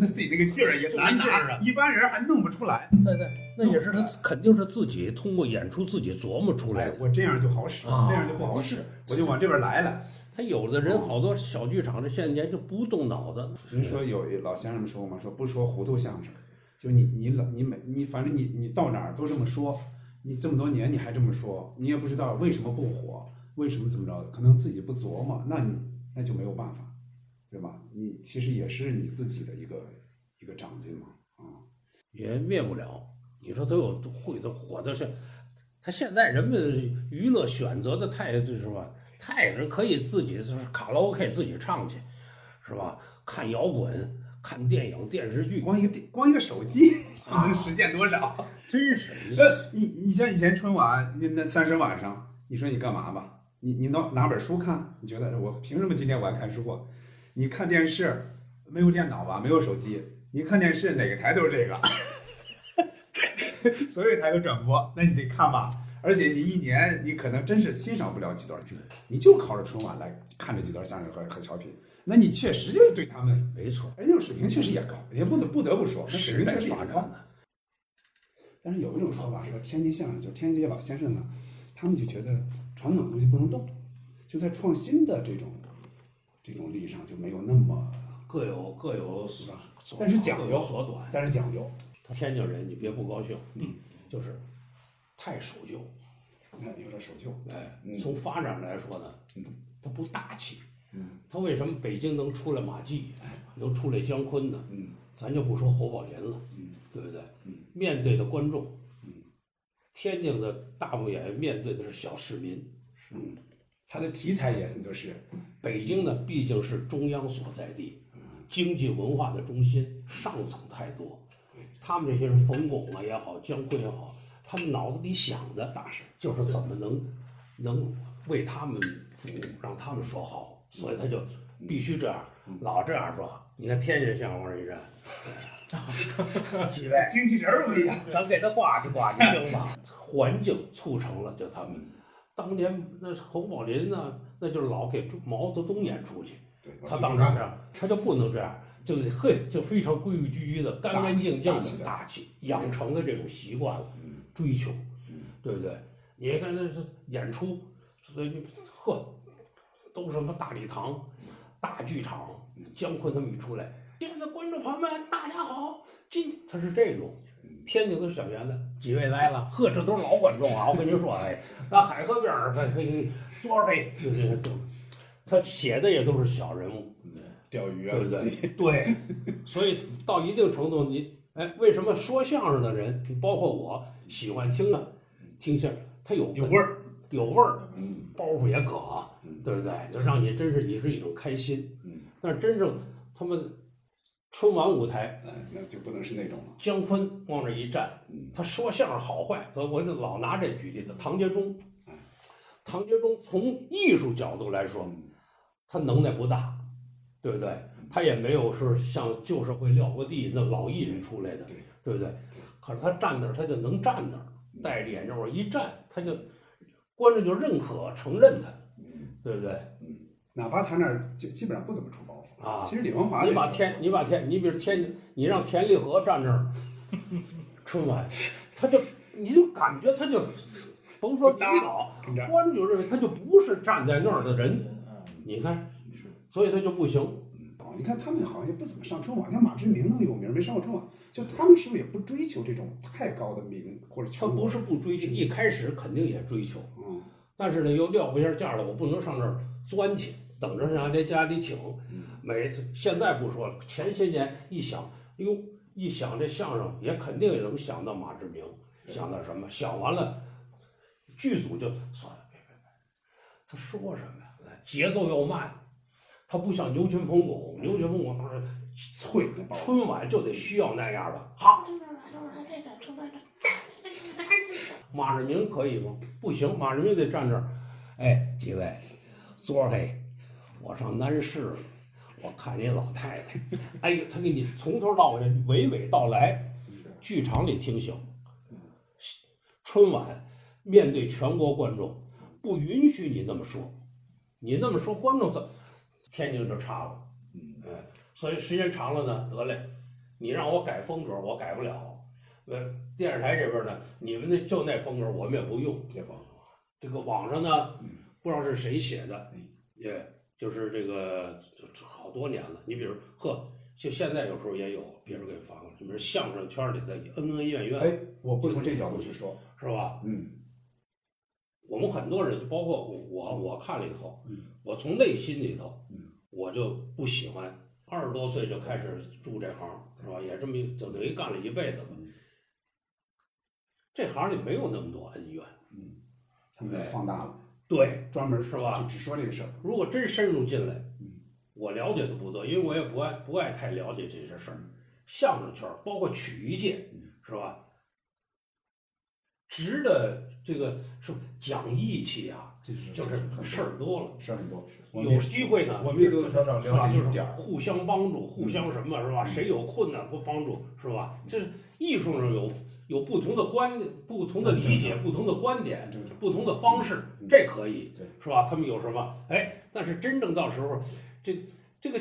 他 自己那个劲儿也难劲儿啊一般人还弄不出来。对对，那也是他肯定是自己通过演出自己琢磨出来哎的，。我这样就好使，啊那样就不好使，我就往这边来了。他有的人好多小剧场，这现在年就不动脑子。您说有老先生们说嘛，说不说糊涂相声，就你你老你每你反正你你到哪儿都这么说，你这么多年你还这么说，你也不知道为什么不火，为什么怎么着，可能自己不琢磨，那你那就没有办法，对吧？你其实也是你自己的一个一个长进嘛，啊，也灭不了。你说都有会的火的是，他现在人们娱乐选择的太就是吧，太是可以自己就是卡拉 OK 自己唱去，是吧？看摇滚、看电影、电视剧，光一个电光一个手机就能实现多少？真是 呃，你你像以前春晚那那三十晚上，你说你干嘛吧？你你拿拿本书看，你觉得我凭什么今天我还看书啊？你看电视没有电脑吧？没有手机，你看电视哪个台都是这个，所有台都转播，那你得看吧。而且你一年你可能真是欣赏不了几段剧，你就靠着春晚来看这几段相声和和小品，那你确实就是对他们，没错，人家水平确实也高，也不得不得不说，那水平确实也高。的。但是有一种说法说，天津相声就天津这些老先生呢，他们就觉得传统的东西不能动，就在创新的这种这种力上就没有那么，各有各有所，但是讲究有所短。但是讲究，天津人，你别不高兴，嗯，就是太守旧。哎，有点守旧，哎嗯，从发展来说呢，嗯，它不大气。嗯，它为什么北京能出来马季，能出来姜昆呢？嗯，咱就不说侯宝林了，嗯，对不对？嗯，面对的观众，嗯，天津的大部分演员面对的是小市民，嗯，他的题材也很多是，北京呢毕竟是中央所在地，经济文化的中心，上层太多。他们这些人，冯巩啊也好，姜昆也好，他们脑子里想的大事就是怎么能能为他们服务，让他们说好，所以他就必须这样，老这样说。你看天津相声往这一站，几位精气神儿不一样，咱给他挂去挂去行吗？环境促成了，就他们当年那侯宝林呢，那就是老给毛泽东演出去，对，他当然这样，他就不能这样，就得嘿，就非常规规矩矩的、干干净净的的大气，养成了这种习惯了，追求，对不对？你看那是演出，所以呵，都什么大礼堂、大剧场，姜昆他们一出来，亲爱的观众朋友们，大家好，今他是这种。天津的小园子，几位来了？呵，这都是老观众啊！我跟您说，哎，那海河边儿，嘿嘿，多少杯？就这个，他写的也都是小人物，钓鱼啊对不对，？对，所以到一定程度，你哎，为什么说相声的人，包括我喜欢听呢？听相声，他有有味儿，有味儿，嗯包袱也可，对不对？就让你真是你是一种开心。嗯，但是真正他们春晚舞台，哎，那就不能是那种了，姜昆往那一站，嗯。他说相声好坏，所以我就老拿这举例子。唐杰忠。哎，唐杰忠从艺术角度来说，嗯。他能耐不大，对不对？他也没有是像旧社会撂过地那老艺人出来的，对。对不对？可是他站那儿，他就能站那儿，戴着眼镜往一站，他就观众就认可承认他，嗯。对不对？嗯。哪怕他那儿基基本上不怎么出啊。其实李文华你把这个田你把天你比如田你让田立和站这儿，春晚，他就你就感觉他就甭说领导，观众就认为他就不是站在那儿的人，你看，所以他就不行。哦，你看他们好像也不怎么上春晚，像马志明那么有名，没上过春晚，就他们是不是也不追求这种太高的名或者他不是不追求，一开始肯定也追求，嗯，但是呢又撂不下架了，我不能上那儿钻去，等着人家在家里请。每次现在不说了，前些年一想，哟，一想这相声也肯定也能想到马志明，想到什么，想完了，剧组就算了，别别别，他说什么呀？节奏要慢，他不像牛群冯巩，牛群冯巩他是脆春晚就得需要那样的，好，马志明可以吗？不行，马志明得站这儿。哎，几位，昨儿嘿，我上南市，我看见老太太，哎呦，他给你从头到尾娓娓道来，剧场里听行。春晚面对全国观众，不允许你那么说，你那么说，观众怎天津就差了。嗯，哎，所以时间长了呢，得嘞，你让我改风格，我改不了。呃，电视台这边呢，你们那就那风格，我们也不用。这个网上呢，不知道是谁写的，也就是这个好多年了。你比如呵，就现在有时候也有别人给发过来，你比如相声圈里的恩恩怨怨，哎，我不从这角度去说，是吧？嗯，我们很多人，就包括我，我看了以后，嗯我从内心里头，嗯我就不喜欢。二十多岁就开始住这行，是吧？也这么就等于干了一辈子吧。嗯这行里没有那么多恩怨，嗯他们放大了，对，专门是吧就只说这个事儿，如果真深入进来，嗯。我了解的不多，因为我也不爱不爱太了解这些事儿。相声圈儿包括曲艺界，嗯。是吧？值得这个是讲义气啊，就是事儿多了。事儿很多，有机会呢，我们也多多少少了解就是一点儿。互相帮助，互相什么是吧？谁有困难不帮助是吧？这是艺术上有有不同的观、不同的理解、不同的观点、不同的方式，这可以对是吧？他们有什么？哎，但是真正到时候，这这个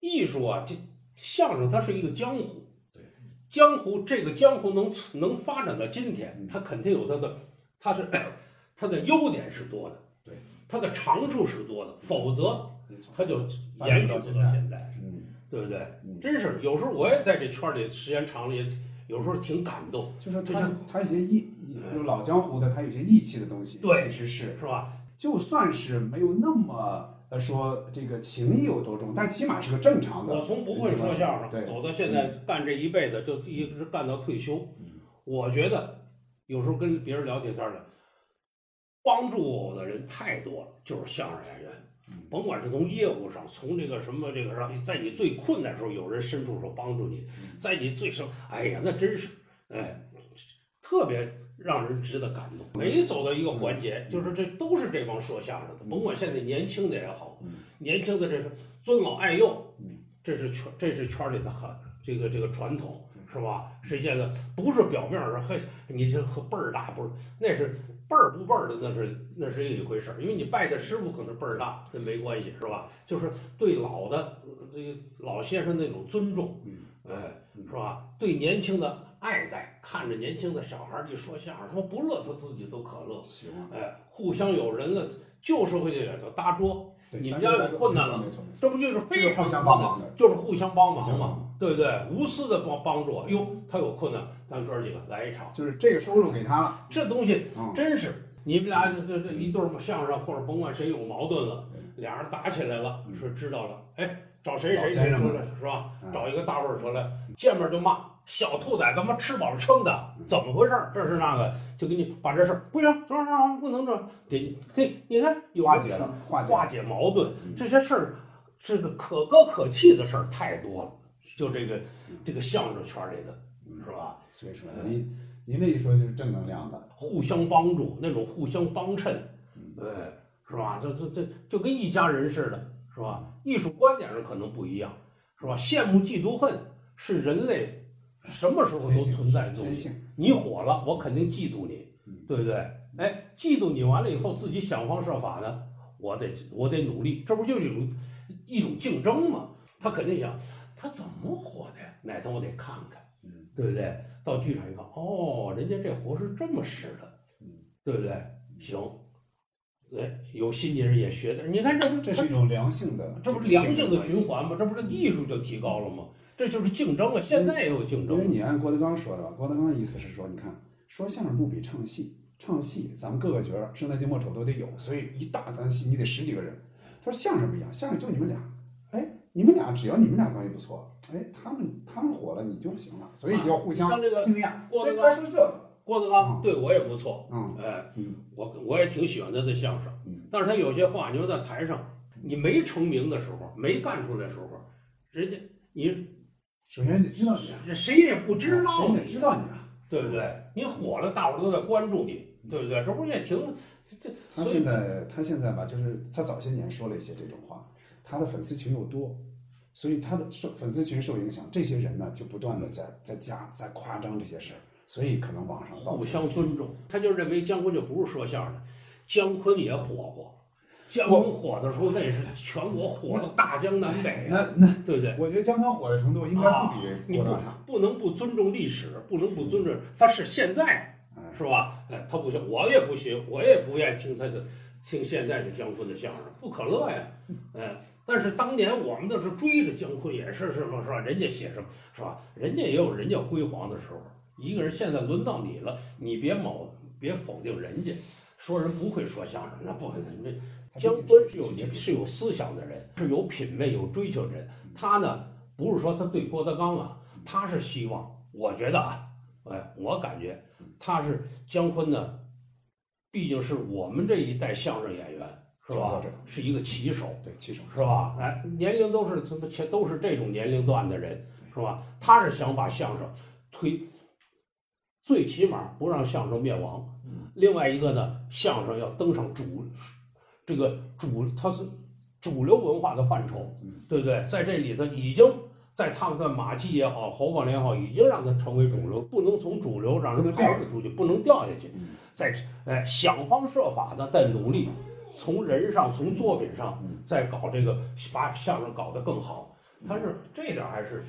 艺术啊，这相声它是一个江湖，对，江湖这个江湖能能发展到今天，它肯定有它的，它是它的优点是多的，对，它的长处是多的，否则，它就延续不到现在，嗯，对不对？嗯真是有时候我也在这圈里时间长了，也有时候挺感动，就是这他他一些义，就老江湖的，他有些义气的东西，对其实是是吧？就算是没有那么呃说这个情谊有多重，但起码是个正常的。我从不会说相对声走到现在干这一辈子，就一直干到退休。我觉得有时候跟别人聊天天的，帮助我的人太多了，就是相声演员。甭管是从业务上，从这个什么这个上，在你最困难的时候，有人伸出手帮助你；在你最生，哎呀，那真是，哎，特别让人值得感动。每走到一个环节，就是这都是这帮说相声的，甭管现在年轻的也好，年轻的这是尊老爱幼，这是圈这是圈里的很这个这个传统是吧？谁见的不是表面上嘿，你这和辈儿大不是？那是辈儿不辈儿的，那是那是另一回事儿。因为你拜的师傅可能辈儿大，那没关系是吧？就是对老的呃这个老先生那种尊重，哎，是吧？对年轻的爱戴，看着年轻的小孩儿一说相声，他们不乐，他自己都可乐。行，哎，互相有人了，旧社会这点叫搭桌。对你们家有困难了这不就是非常帮忙的就是互相帮忙嘛对不对？无私的帮帮助。哟，他有困难，咱哥儿几个来一场。就是这个收入给他了，这东西嗯真是你们俩这这这一对儿相声，或者甭管谁有矛盾了，俩人打起来了，说知道了，哎，找谁谁谁出来是吧？找一个大腕儿出来，见面就骂小兔崽子，他妈吃饱了撑的，怎么回事儿？这是那个，就给你把这事儿不行，什么什么不能这，给你嘿，你看有化解了化解化解矛盾，这些事儿，这个可歌可泣的事儿太多了，就这个这个相声圈里的是吧？所以说您您这一说就是正能量的，互相帮助，那种互相帮衬，嗯哎，是吧？这这这就跟一家人似的，是吧？艺术观点上可能不一样，是吧？羡慕、嫉妒、恨是人类什么时候都存在的东西。你火了，我肯定嫉妒你，对不对？哎，嫉妒你完了以后，自己想方设法的，我得我得努力，这不就是一种一种竞争吗？他肯定想，他怎么火的呀？哪天我得看看，嗯，对不对？到剧场一看，哦，人家这活是这么使的，嗯，对不对？行，对，有新年人也学的，你看这不这是一种良性的，这不是良性的循环吗？这不是艺术就提高了吗？这就是竞争啊！现在也有竞争。因为你按郭德纲说的吧，郭德纲的意思是说，你看说相声不比唱戏，唱戏咱们各个角儿生旦净末丑都得有，所以一大段戏你得十几个人。他说相声不一样，相声就你们俩，哎，你们俩只要你们俩关系不错，哎，他们他们火了你就行了，所以就要互相像这个倾轧。所以郭德纲他说这个，郭德纲对我也不错，嗯哎，嗯我我也挺喜欢他的相声，嗯但是他有些话，你说在台上，你没成名的时候，没干出来的时候，人家你首先得知道你啊，谁也不知道谁得你，知道你啊。对不对？你火了，大伙儿都在关注你，对不对？这不是也挺这这？他现在他现在吧，就是他早些年说了一些这种话，他的粉丝群又多，所以他的受粉丝群受影响，这些人呢就不断的在在加在夸张这些事儿，所以可能网上到处互相尊重。他就认为姜昆就不是说相声的，姜昆也火过。姜昆火的时候，那也是全国火到大江南北啊，那那对不对？我觉得姜昆火的程度应该不啊比你不郭德纲。不能不尊重历史，不能不尊重，他是现在哎是吧？哎，他不行，我也不行，我也不愿意听他的听现在的姜昆的相声，不可乐呀，哎。但是当年我们那是追着姜昆，也是什么？是吧？人家写什么是吧？人家也有人家辉煌的时候。一个人现在轮到你了，你别某别否定人家，说人不会说相声，那不可能。这姜昆是有是有思想的人，是有品位、有追求的人。他呢，不是说他对郭德纲啊，他是希望，我觉得啊，哎，我感觉他是姜昆呢，毕竟是我们这一代相声演员，是吧？是一个旗手，对，骑手是吧？哎，年龄都是全都是这种年龄段的人，是吧？他是想把相声推，最起码不让相声灭亡。另外一个呢，相声要登上主，这个主它是主流文化的范畴，对不对？在这里头已经在他们的马季也好，侯宝林也好，已经让它成为主流，不能从主流让人抛出去，不能掉下去。在哎想方设法的在努力，从人上从作品上再搞这个，把相声搞得更好。他是这点还是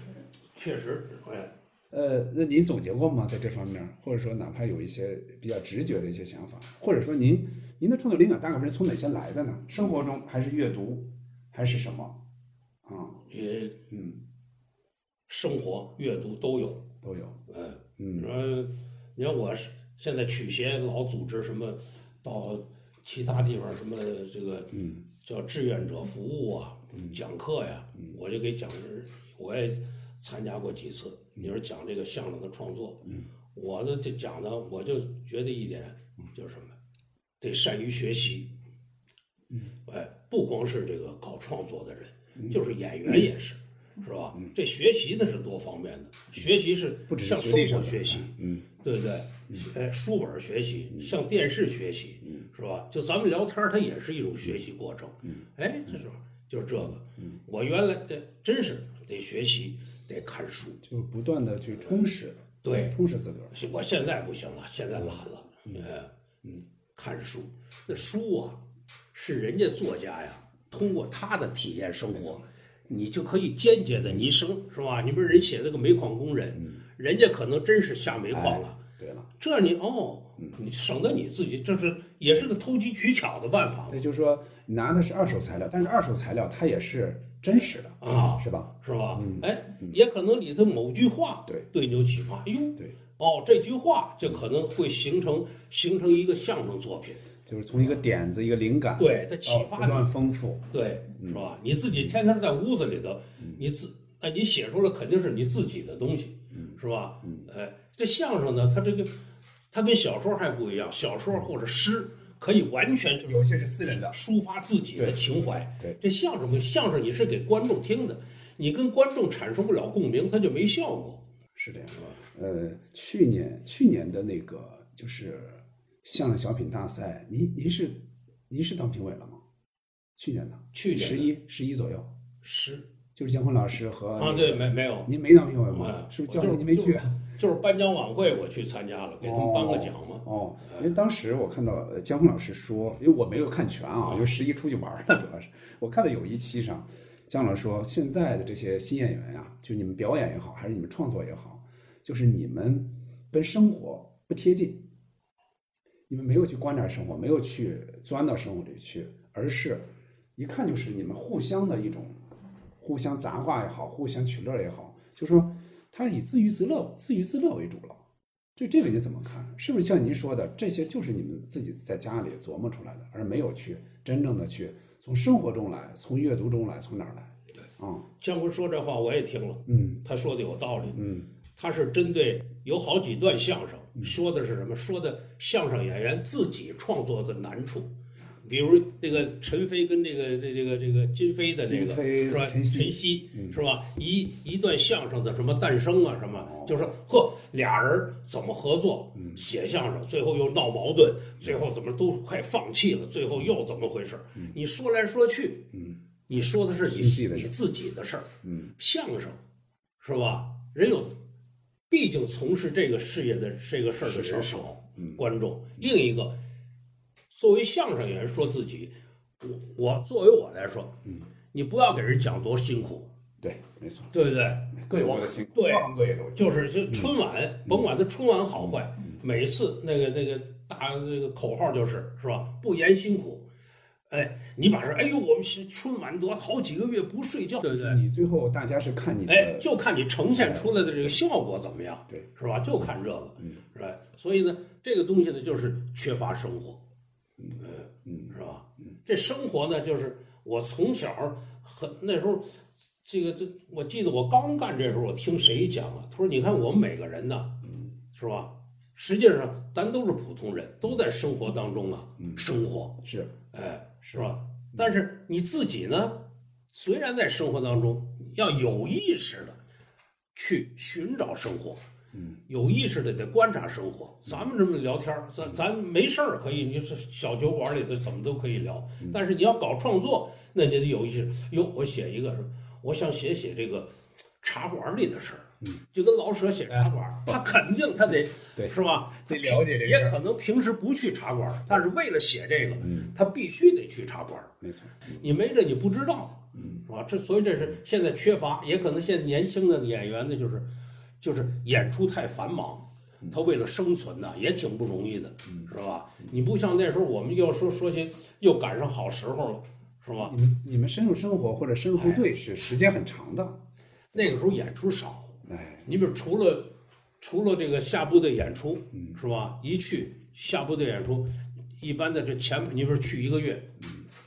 确实哎。呃，那您总结过吗？在这方面，或者说哪怕有一些比较直觉的一些想法，或者说您您的创作灵感大概是从哪些来的呢？生活中还是阅读，还是什么？啊，也嗯，生活、阅读都有。都有。嗯，嗯说你看我是现在曲协老组织什么，到其他地方什么这个嗯叫志愿者服务啊，讲课呀，我就给讲，我也参加过几次。你说讲这个相声的创作，嗯我呢这讲呢，我就觉得一点就是什么，得善于学习。嗯哎，不光是这个搞创作的人，就是演员也是，是吧？这学习的是多方面的，学习是不只是向生活学习，嗯对不对？哎，书本学习，向电视学习，是吧？就咱们聊天儿，它也是一种学习过程。哎，这是就是这个。我原来这真是得学习，得看书。就是不断的去充实，对充实自个儿。我现在不行了，现在懒了。呃，嗯，看书，那书啊，是人家作家呀，通过他的体验生活，你就可以间接的你生是吧？你比如人写那个煤矿工人，人家可能真是下煤矿了。对了，这你哦，你省得你自己，这是也是个投机取巧的办法嘛也就是说，你拿的是二手材料，但是二手材料它也是真实的啊是吧？是吧？哎，也可能里头某句话对对你有启发，哎呦，对，哦，这句话就可能会形成形成一个相声作品，就是从一个点子、一个灵感，对它启发你到不断丰富。对，是吧？你自己天天在屋子里头，你自哎，你写出来肯定是你自己的东西，是吧？哎，这相声呢，它这个它跟小说还不一样，小说或者诗可以完全就有一些是私人的，抒发自己的情怀。对这相声不，相声你是给观众听的，你跟观众产生不了共鸣，它就没效果。是这样。呃，去年去年的那个就是相声小品大赛，您您是您是当评委了吗？去年的，去年十一十一左右，十就是姜昆老师和啊，对，没没有，您没当评委吗哎？是不是叫我就是您没去？就是颁奖晚会我去参加了，给他们颁个奖嘛。哦，因为当时我看到呃姜昆老师说，因为我没有看全啊，因为十一出去玩了，主要是我看到有一期上，姜老师说现在的这些新演员呀、就你们表演也好，还是你们创作也好，就是你们跟生活不贴近，你们没有去观察生活，没有去钻到生活里去，而是一看就是你们互相的一种互相杂挂也好，互相取乐也好，就说他以自娱自乐、自娱自乐为主了。对这个你怎么看？是不是像您说的，这些就是你们自己在家里琢磨出来的，而没有去真正的去从生活中来，从阅读中来，从哪儿来？对，啊、姜昆说这话我也听了，嗯他说的有道理。嗯他是针对有好几段相声，说的是什么？说的相声演员自己创作的难处，比如这个陈飞跟这个这这个这个金飞的这个是吧？陈曦是吧？一一段相声的什么诞生啊什么，就是呵，俩人怎么合作写相声，最后又闹矛盾，最后怎么都快放弃了，最后又怎么回事？你说来说去，你说的是你你自己的事相声是吧？人有，毕竟从事这个事业的这个事儿的人少，嗯观众。另一个，作为相声演员说自己，我我作为我来说，嗯你不要给人讲多辛苦，对，没错，对不对？各有各的辛苦，对各行各业都有。就是就春晚，嗯甭管它春晚好坏，每次那个那个大那个口号就是是吧？不言辛苦。哎，你把这，哎呦，我们是春晚多好几个月不睡觉，对不对？你最后大家是看你的，哎，就看你呈现出来的这个效果怎么样，对，是吧？就看这个，是吧？所以呢，这个东西呢，就是缺乏生活，嗯嗯，是吧？这生活呢，就是我从小很那时候，这个这，我记得我刚干这时候，我听谁讲啊？他说：“你看我们每个人呢，是吧？实际上咱都是普通人，都在生活当中啊，生活，是哎，是吧？但是你自己呢，虽然在生活当中要有意识的去寻找生活，嗯，有意识的得观察生活。咱们这么聊天儿，咱咱没事儿可以，你是小酒馆里头怎么都可以聊。但是你要搞创作，那你得有意识。哟，我写一个，我想写写这个茶馆里的事儿。就跟老舍写茶馆，他肯定他得对是吧？得了解这个也可能平时不去茶馆，但是为了写这个，他必须得去茶馆。没错，你没这你不知道，是吧？这所以这是现在缺乏，也可能现在年轻的演员呢，就是就是演出太繁忙，他为了生存呢也挺不容易的，是吧？你不像那时候我们要说说些又赶上好时候了，是吧？你们你们深入生活或者深入部队是时间很长的，那个时候演出少，哎，你比如除了除了这个下部队演出，是吧？一去下部队演出，一般的这前你比如去一个月，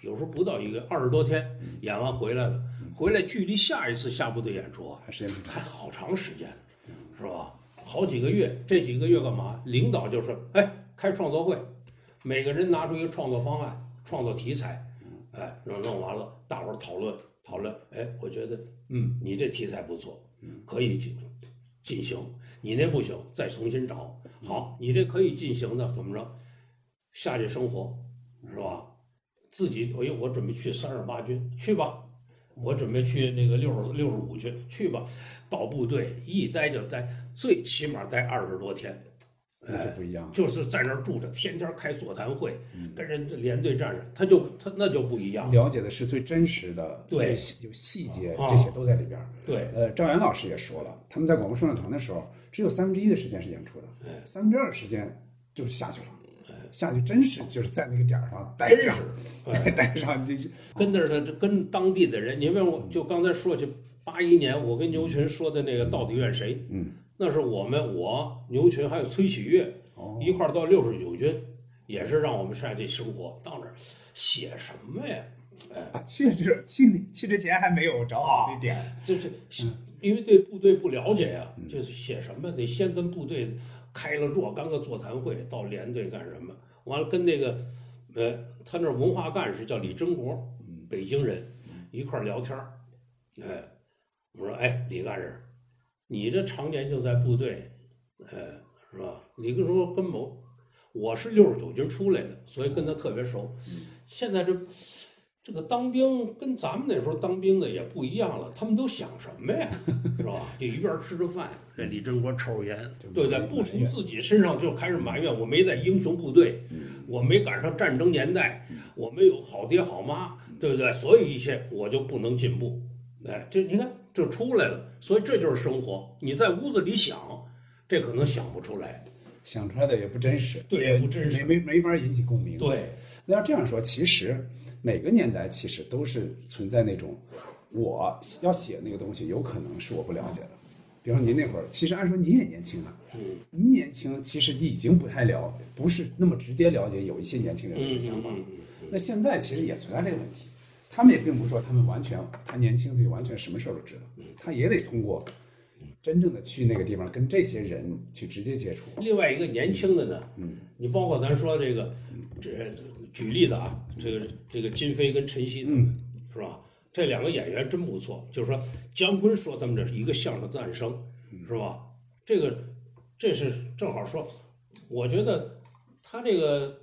有时候不到一个二十多天，演完回来了，回来距离下一次下部队演出啊，还时间挺还好长时间，是吧？好几个月，这几个月干嘛？领导就说：“哎，开创作会，每个人拿出一个创作方案、创作题材，哎，弄弄完了，大伙儿讨论讨论。哎，我觉得，嗯，你这题材不错，可以进进行。你那不行，再重新找。好，你这可以进行的，怎么着？下去生活，是吧？自己，哎呦，我准备去三十八军，去吧。我准备去那个六十六十五去，去吧。到部队一待就待，最起码待二十多天，那就不一样。就是在那儿住着，天天开座谈会，嗯跟人连队战士，他就他那就不一样。了解的是最真实的，对最有细节，啊这些都在里边儿。对，呃，赵岩老师也说了，他们在广播说唱团的时候，只有三分之一的时间是演出的，哎三分之二时间就是下去了。下去真是就是在那个点儿上待真上 待上就就跟那儿的跟当地的人，因为我就刚才说去八一年，我跟牛群说的那个到底怨谁？嗯，那是我们我牛群还有崔启月哦一块儿到六十九军，也是让我们下去生活。到那儿写什么呀？啊，去之去去之前还没有找好这点，这这，因为对部队不了解呀、就是写什么得先跟部队开了若干个座谈会，到连队干什么？完了跟那个，呃，他那文化干事叫李真国，北京人，一块儿聊天儿哎，我说哎，李干事，你这常年就在部队，哎，是吧？李根说跟某，我是六十九军出来的，所以跟他特别熟。现在这这个当兵跟咱们那时候当兵的也不一样了，他们都想什么呀，是吧？就一边吃着饭，这李振国抽着烟，对不对？不从自己身上就开始埋怨，我没在英雄部队，我没赶上战争年代，我没有好爹好妈，对不对？所以一切我就不能进步。哎，这你看就出来了，所以这就是生活。你在屋子里想，这可能想不出来，想出来的也不真实，对，也不真实，没没没法引起共鸣。对，那要这样说，其实每个年代其实都是存在那种，我要写那个东西，有可能是我不了解的。比如说您那会儿，其实按说您也年轻啊，嗯，您年轻，其实已经不太了，不是那么直接了解有一些年轻人的一些想法。那现在其实也存在这个问题。他们也并不是说他们完全，他年轻就完全什么事儿都知道，他也得通过真正的去那个地方跟这些人去直接接触。另外一个年轻的呢，嗯，你包括咱说这个，这举例子啊，这个这个金飞跟陈曦他们，是吧？这两个演员真不错。就是说，姜昆说他们这是一个相声诞生，是吧？这个这是正好说，我觉得他这个。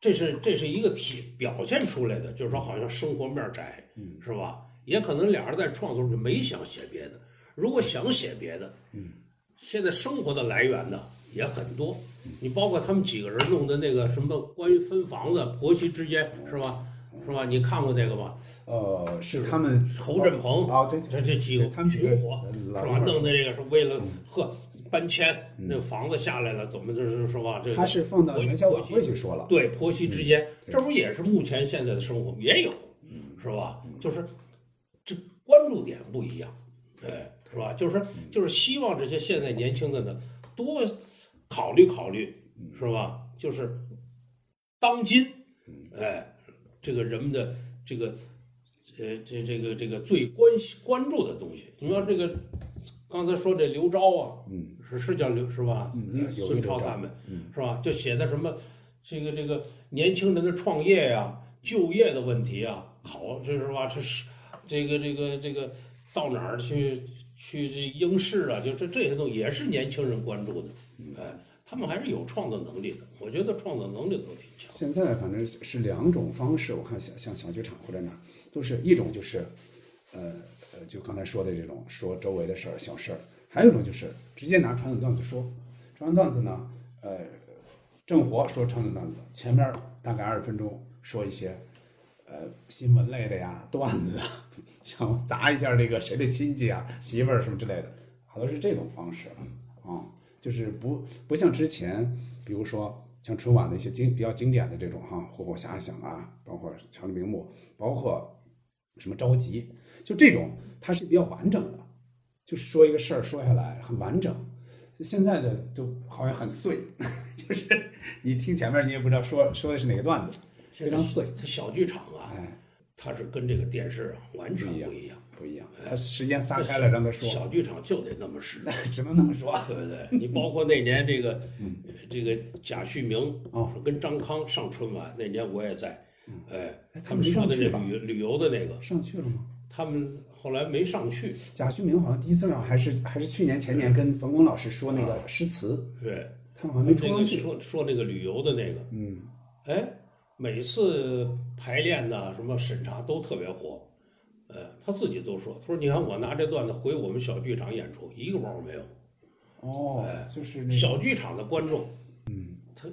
这是这是一个体表现出来的，就是说好像生活面窄，是吧？也可能俩人在创作就没想写别的。如果想写别的，嗯，现在生活的来源呢也很多。你包括他们几个人弄的那个什么关于分房子，婆媳之间是吧？是吧？你看过那个吗？呃，是他们侯振鹏啊，对，这这几个他们群伙是吧？弄的这个是为了呵。搬迁，那房子下来了，怎么就是说吧？这他是放到元宵晚会去说了。对，婆媳之间，这不也是目前现在的生活也有，是吧？就是这关注点不一样，对，是吧？就是就是希望这些现在年轻的呢多考虑考虑，是吧？就是当今，哎，这个人们的这个呃这这个这个最关心关注的东西，你说这个。刚才说这刘钊啊，嗯，是是叫刘是吧？嗯，孙超他们，是吧？就写的什么，这个这个年轻人的创业呀、就业的问题啊，考这是吧？这是这个这个这个到哪儿去去这应试啊？就这这些东西也是年轻人关注的，哎，他们还是有创作能力的。我觉得创作能力都挺强。现在反正是两种方式，我看像像小剧场或者哪，都是一种就是，呃。呃，就刚才说的这种说周围的事儿、小事儿，还有一种就是直接拿传统段子说。传统段子呢，呃，正活说传统段子，前面大概二十分钟说一些呃新闻类的呀、段子，然后砸一下这个谁的亲戚啊、媳妇儿什么之类的，好多是这种方式啊，就是不不像之前，比如说像春晚的一些经比较经典的这种哈，火火遐想啊，包括乔治名目，包括什么着急。就这种，它是比较完整的，就是说一个事儿说下来很完整。现在的就好像很碎，就是你听前面你也不知道说说的是哪个段子，非常碎。它小剧场啊，哎，它是跟这个电视啊完全不一样，不一样。他时间撒开了让他说，小剧场就得那么使，只能那么说，对不对？你包括那年这个，这个贾旭明哦，跟张康上春晚那年我也在，哎，他们说的这旅旅游的那个上去了吗？他们后来没上去。贾旭明好像第一次上，还是还是去年前年跟冯巩老师说那个诗词。对，他们好像没冲上去。说说那个旅游的那个，嗯，哎，每次排练呢，什么审查都特别火。呃，他自己都说，他说你看我拿这段子回我们小剧场演出，一个包没有。哦，就是小剧场的观众，嗯，他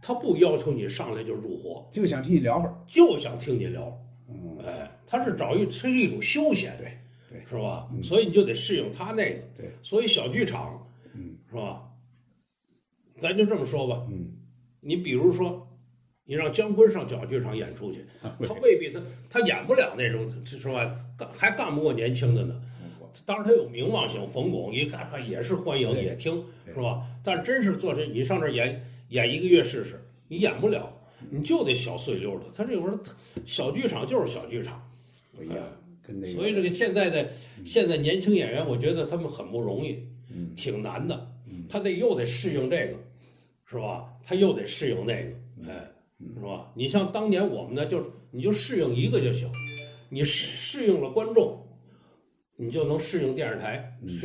他不要求你上来就入伙，就想听你聊会儿，就想听你聊。嗯，哎。他是找一，是一种休闲，对对，是吧？所以你就得适应他那个，对。所以小剧场，嗯，是吧？咱就这么说吧，嗯，你比如说，你让姜昆上小剧场演出去，他未必他他演不了那种，是吧？干还干不过年轻的呢。当然他有名望性，冯巩一看看也是欢迎，也听，是吧？但真是做这，你上这演演一个月试试，你演不了，你就得小碎溜的。他这会儿小剧场就是小剧场。不一样，跟那个，所以这个现在的现在年轻演员，我觉得他们很不容易，嗯，挺难的，他得又得适应这个，是吧？他又得适应那个，哎，是吧？你像当年我们呢，就是你就适应一个就行，你适适应了观众，你就能适应电视台，是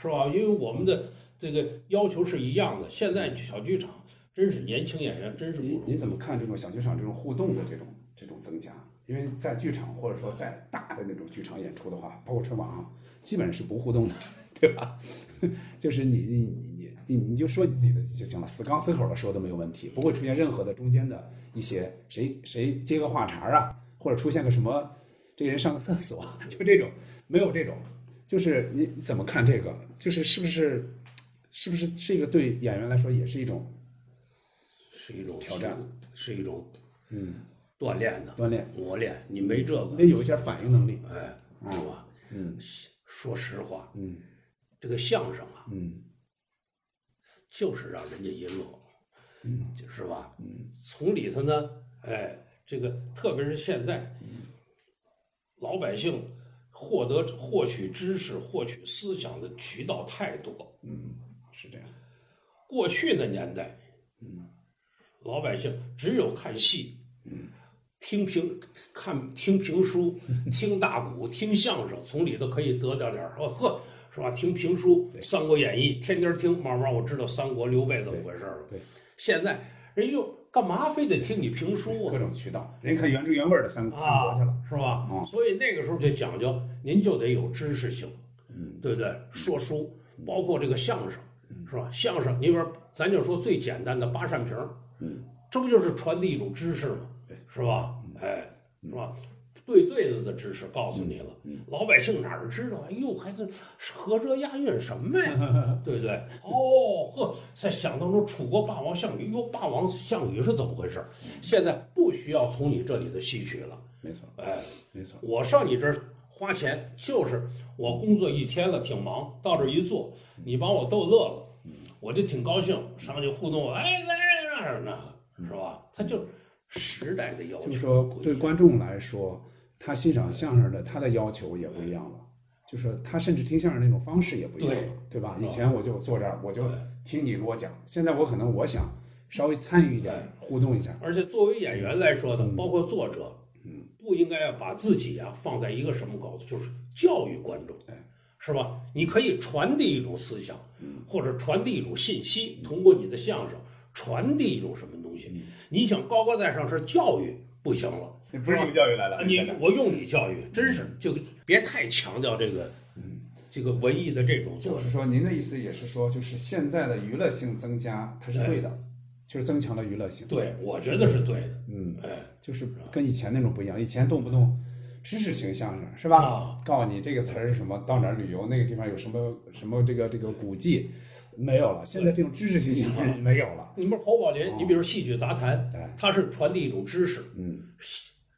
是吧？因为我们的这个要求是一样的。现在小剧场真是年轻演员真是不容易。你怎么看这种小剧场这种互动的这种？这种增加，因为在剧场或者说在大的那种剧场演出的话，包括春晚啊，基本上是不互动的，对吧？就是你你你你你你就说你自己的就行了，死刚死口的说都没有问题，不会出现任何的中间的一些谁谁接个话茬啊，或者出现个什么这个人上个厕所，就这种没有这种，就是你你怎么看这个？就是是不是是不是这个对演员来说也是一种是一种挑战，是一种嗯锻炼的锻炼，磨练。你没这个，得有一些反应能力，哎，是吧？嗯说实话，嗯这个相声啊，嗯就是让人家一乐，嗯，是吧？嗯，从里头呢，哎，这个特别是现在，老百姓获得获取知识、获取思想的渠道太多。嗯，是这样，过去的年代，嗯，老百姓只有看戏，嗯，听评看听评书，听大鼓，听相声，从里头可以得到点儿说呵，是吧？听评书，《三国演义》，天天听，慢慢我知道三国刘备怎么回事了。对，现在人就干嘛非得听你评书啊？各种渠道，人看原汁原味的三三国去了，是吧？嗯所以那个时候就讲究，您就得有知识性，嗯，对不对？说书，包括这个相声，是吧？相声，你比如说咱就说最简单的八扇屏，嗯，这不就是传递一种知识吗？对，是吧？哎，是吧？对对子的知识告诉你了，嗯老百姓哪儿知道？哎呦，还这合辙押韵什么呀？对不对？哦呵，在想当中，楚国霸王项羽，哟，霸王项羽是怎么回事？现在不需要从你这里头吸取了，没错，哎，没错，我上你这儿花钱，就是我工作一天了，挺忙，到这儿一坐，你把我逗乐了，我就挺高兴，上去互动，哎，在这儿呢，是吧？他就时代的要求，就是说对观众来说，他欣赏相声的他的要求也不一样了。就是他甚至听相声那种方式也不一样了，对吧？以前我就坐这儿，我就听你给我讲，现在我可能我想稍微参与一点，互动一下。而且作为演员来说呢，嗯包括作者，嗯不应该要把自己啊放在一个什么高度，就是教育观众，是吧？你可以传递一种思想，嗯或者传递一种信息，通过你的相声传递一种什么东西。你想高高在上是教育不行了，嗯不是用教育来了你我用你教育，真是就别太强调这个，嗯这个文艺的这种就是说，您的意思也是说，就是现在的娱乐性增加，它是对的，就是增强了娱乐性。对，我觉得是对的。嗯，哎，就是跟以前那种不一样，以前动不动知识型相声是吧？啊告诉你这个词儿是什么，到哪儿旅游，那个地方有什么什么这个这个古迹，没有了。现在这种知识型相声没有了。你比如侯宝林，你比如戏曲杂谈，他是传递一种知识。嗯，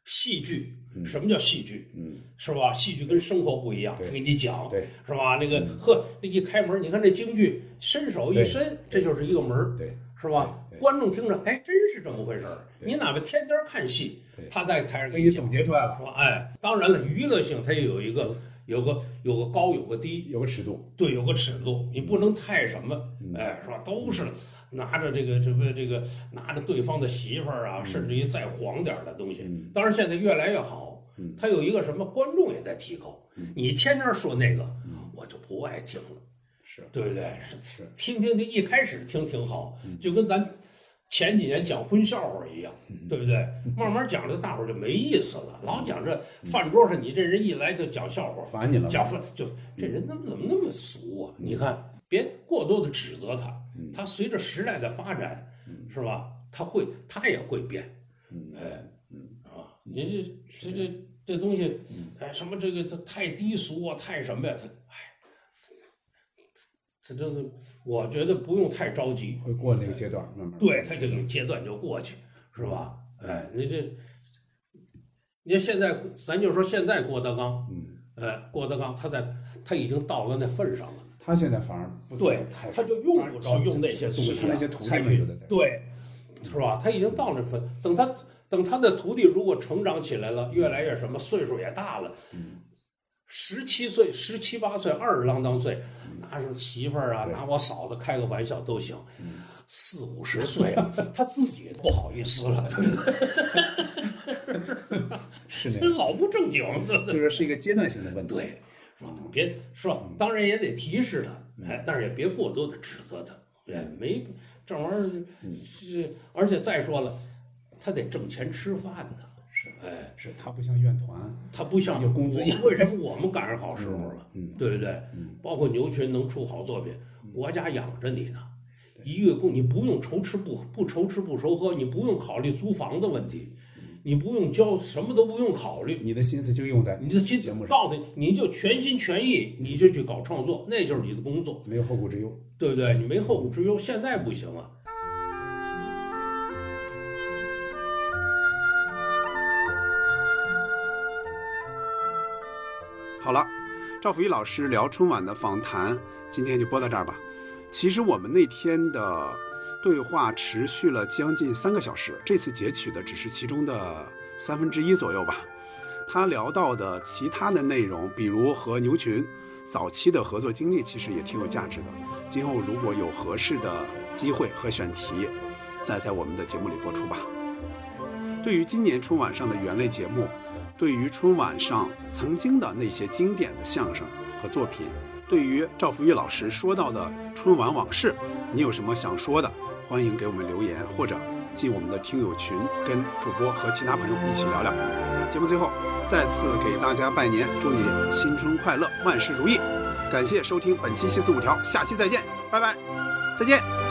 戏戏剧，什么叫戏剧？嗯，是吧？戏剧跟生活不一样，他给你讲，对，是吧？那个呵，那一开门，你看这京剧，伸手一伸，这就是一个门，对，是吧？观众听着，哎，真是这么回事儿。你哪怕天天看戏，他在台上给你总结出来了，是吧？哎，当然了，娱乐性它也有一个。有个有个高有个低，有个尺度，对，有个尺度，你不能太什么，嗯哎，是吧？都是拿着这个这个这个拿着对方的媳妇儿嗯啊，甚至于再黄点儿的东西。当然现在越来越好，他有一个什么观众也在提高。你天天说那个，我就不爱听了，是对不对？是是，听听听，一开始听挺好，就跟咱。前几年讲荤笑话一样，对不对？慢慢讲着，大伙儿就没意思了。老讲这饭桌上，你这人一来就讲笑话，烦你了。讲饭就这人怎么怎么那么俗啊？你看，别过多的指责他，他随着时代的发展，是吧？他会，他也会变，哎，啊，你这这这这东西，哎，什么这个这太低俗啊，太什么呀？他哎，这真是，我觉得不用太着急，会过那个阶段，慢慢。对他这个阶段就过去，是吧？哎，你这，你看现在，咱就说现在郭德纲，嗯，哎，郭德纲他在他已经到了那份上了，他现在反而不对，他就用不着用那些东西，那些徒弟才去们对，是吧？他已经到那份，等他等他的徒弟如果成长起来了，越来越什么，岁数也大了，十七岁、十七八岁、二十郎当岁，拿上媳妇儿啊，拿我嫂子开个玩笑都行。四五十岁了，他自己不好意思了，对不对？是老不正经，对不对？就是是一个阶段性的问题。对，是吧？别是吧？当然也得提示他，哎，但是也别过多的指责他，对，没这玩意儿是，而且再说了，他得挣钱吃饭呢，是哎，是，他不像院团，他不像有工资为什么我们赶上好时候了？嗯对不对？嗯包括牛群能出好作品，国家养着你呢。一月供你不用愁吃不不愁吃不愁喝，你不用考虑租房的问题，你不用交什么都不用考虑，你的心思就用在你的心节目上，告诉你，你就全心全意，你就去搞创作，那就是你的工作，没有后顾之忧。对不对？你没后顾之忧，现在不行啊。好了，赵福玉老师聊春晚的访谈，今天就播到这儿吧。其实我们那天的对话持续了将近三个小时，这次截取的只是其中的三分之一左右吧。他聊到的其他的内容，比如和牛群早期的合作经历，其实也挺有价值的。今后如果有合适的机会和选题，再在我们的节目里播出吧。对于今年春晚上的原类节目，对于春晚上曾经的那些经典的相声和作品，对于赵福玉老师说到的春晚往事，你有什么想说的？欢迎给我们留言，或者进我们的听友群，跟主播和其他朋友一起聊聊。节目最后，再次给大家拜年，祝你新春快乐，万事如意。感谢收听本期《西四五条》，下期再见，拜拜，再见。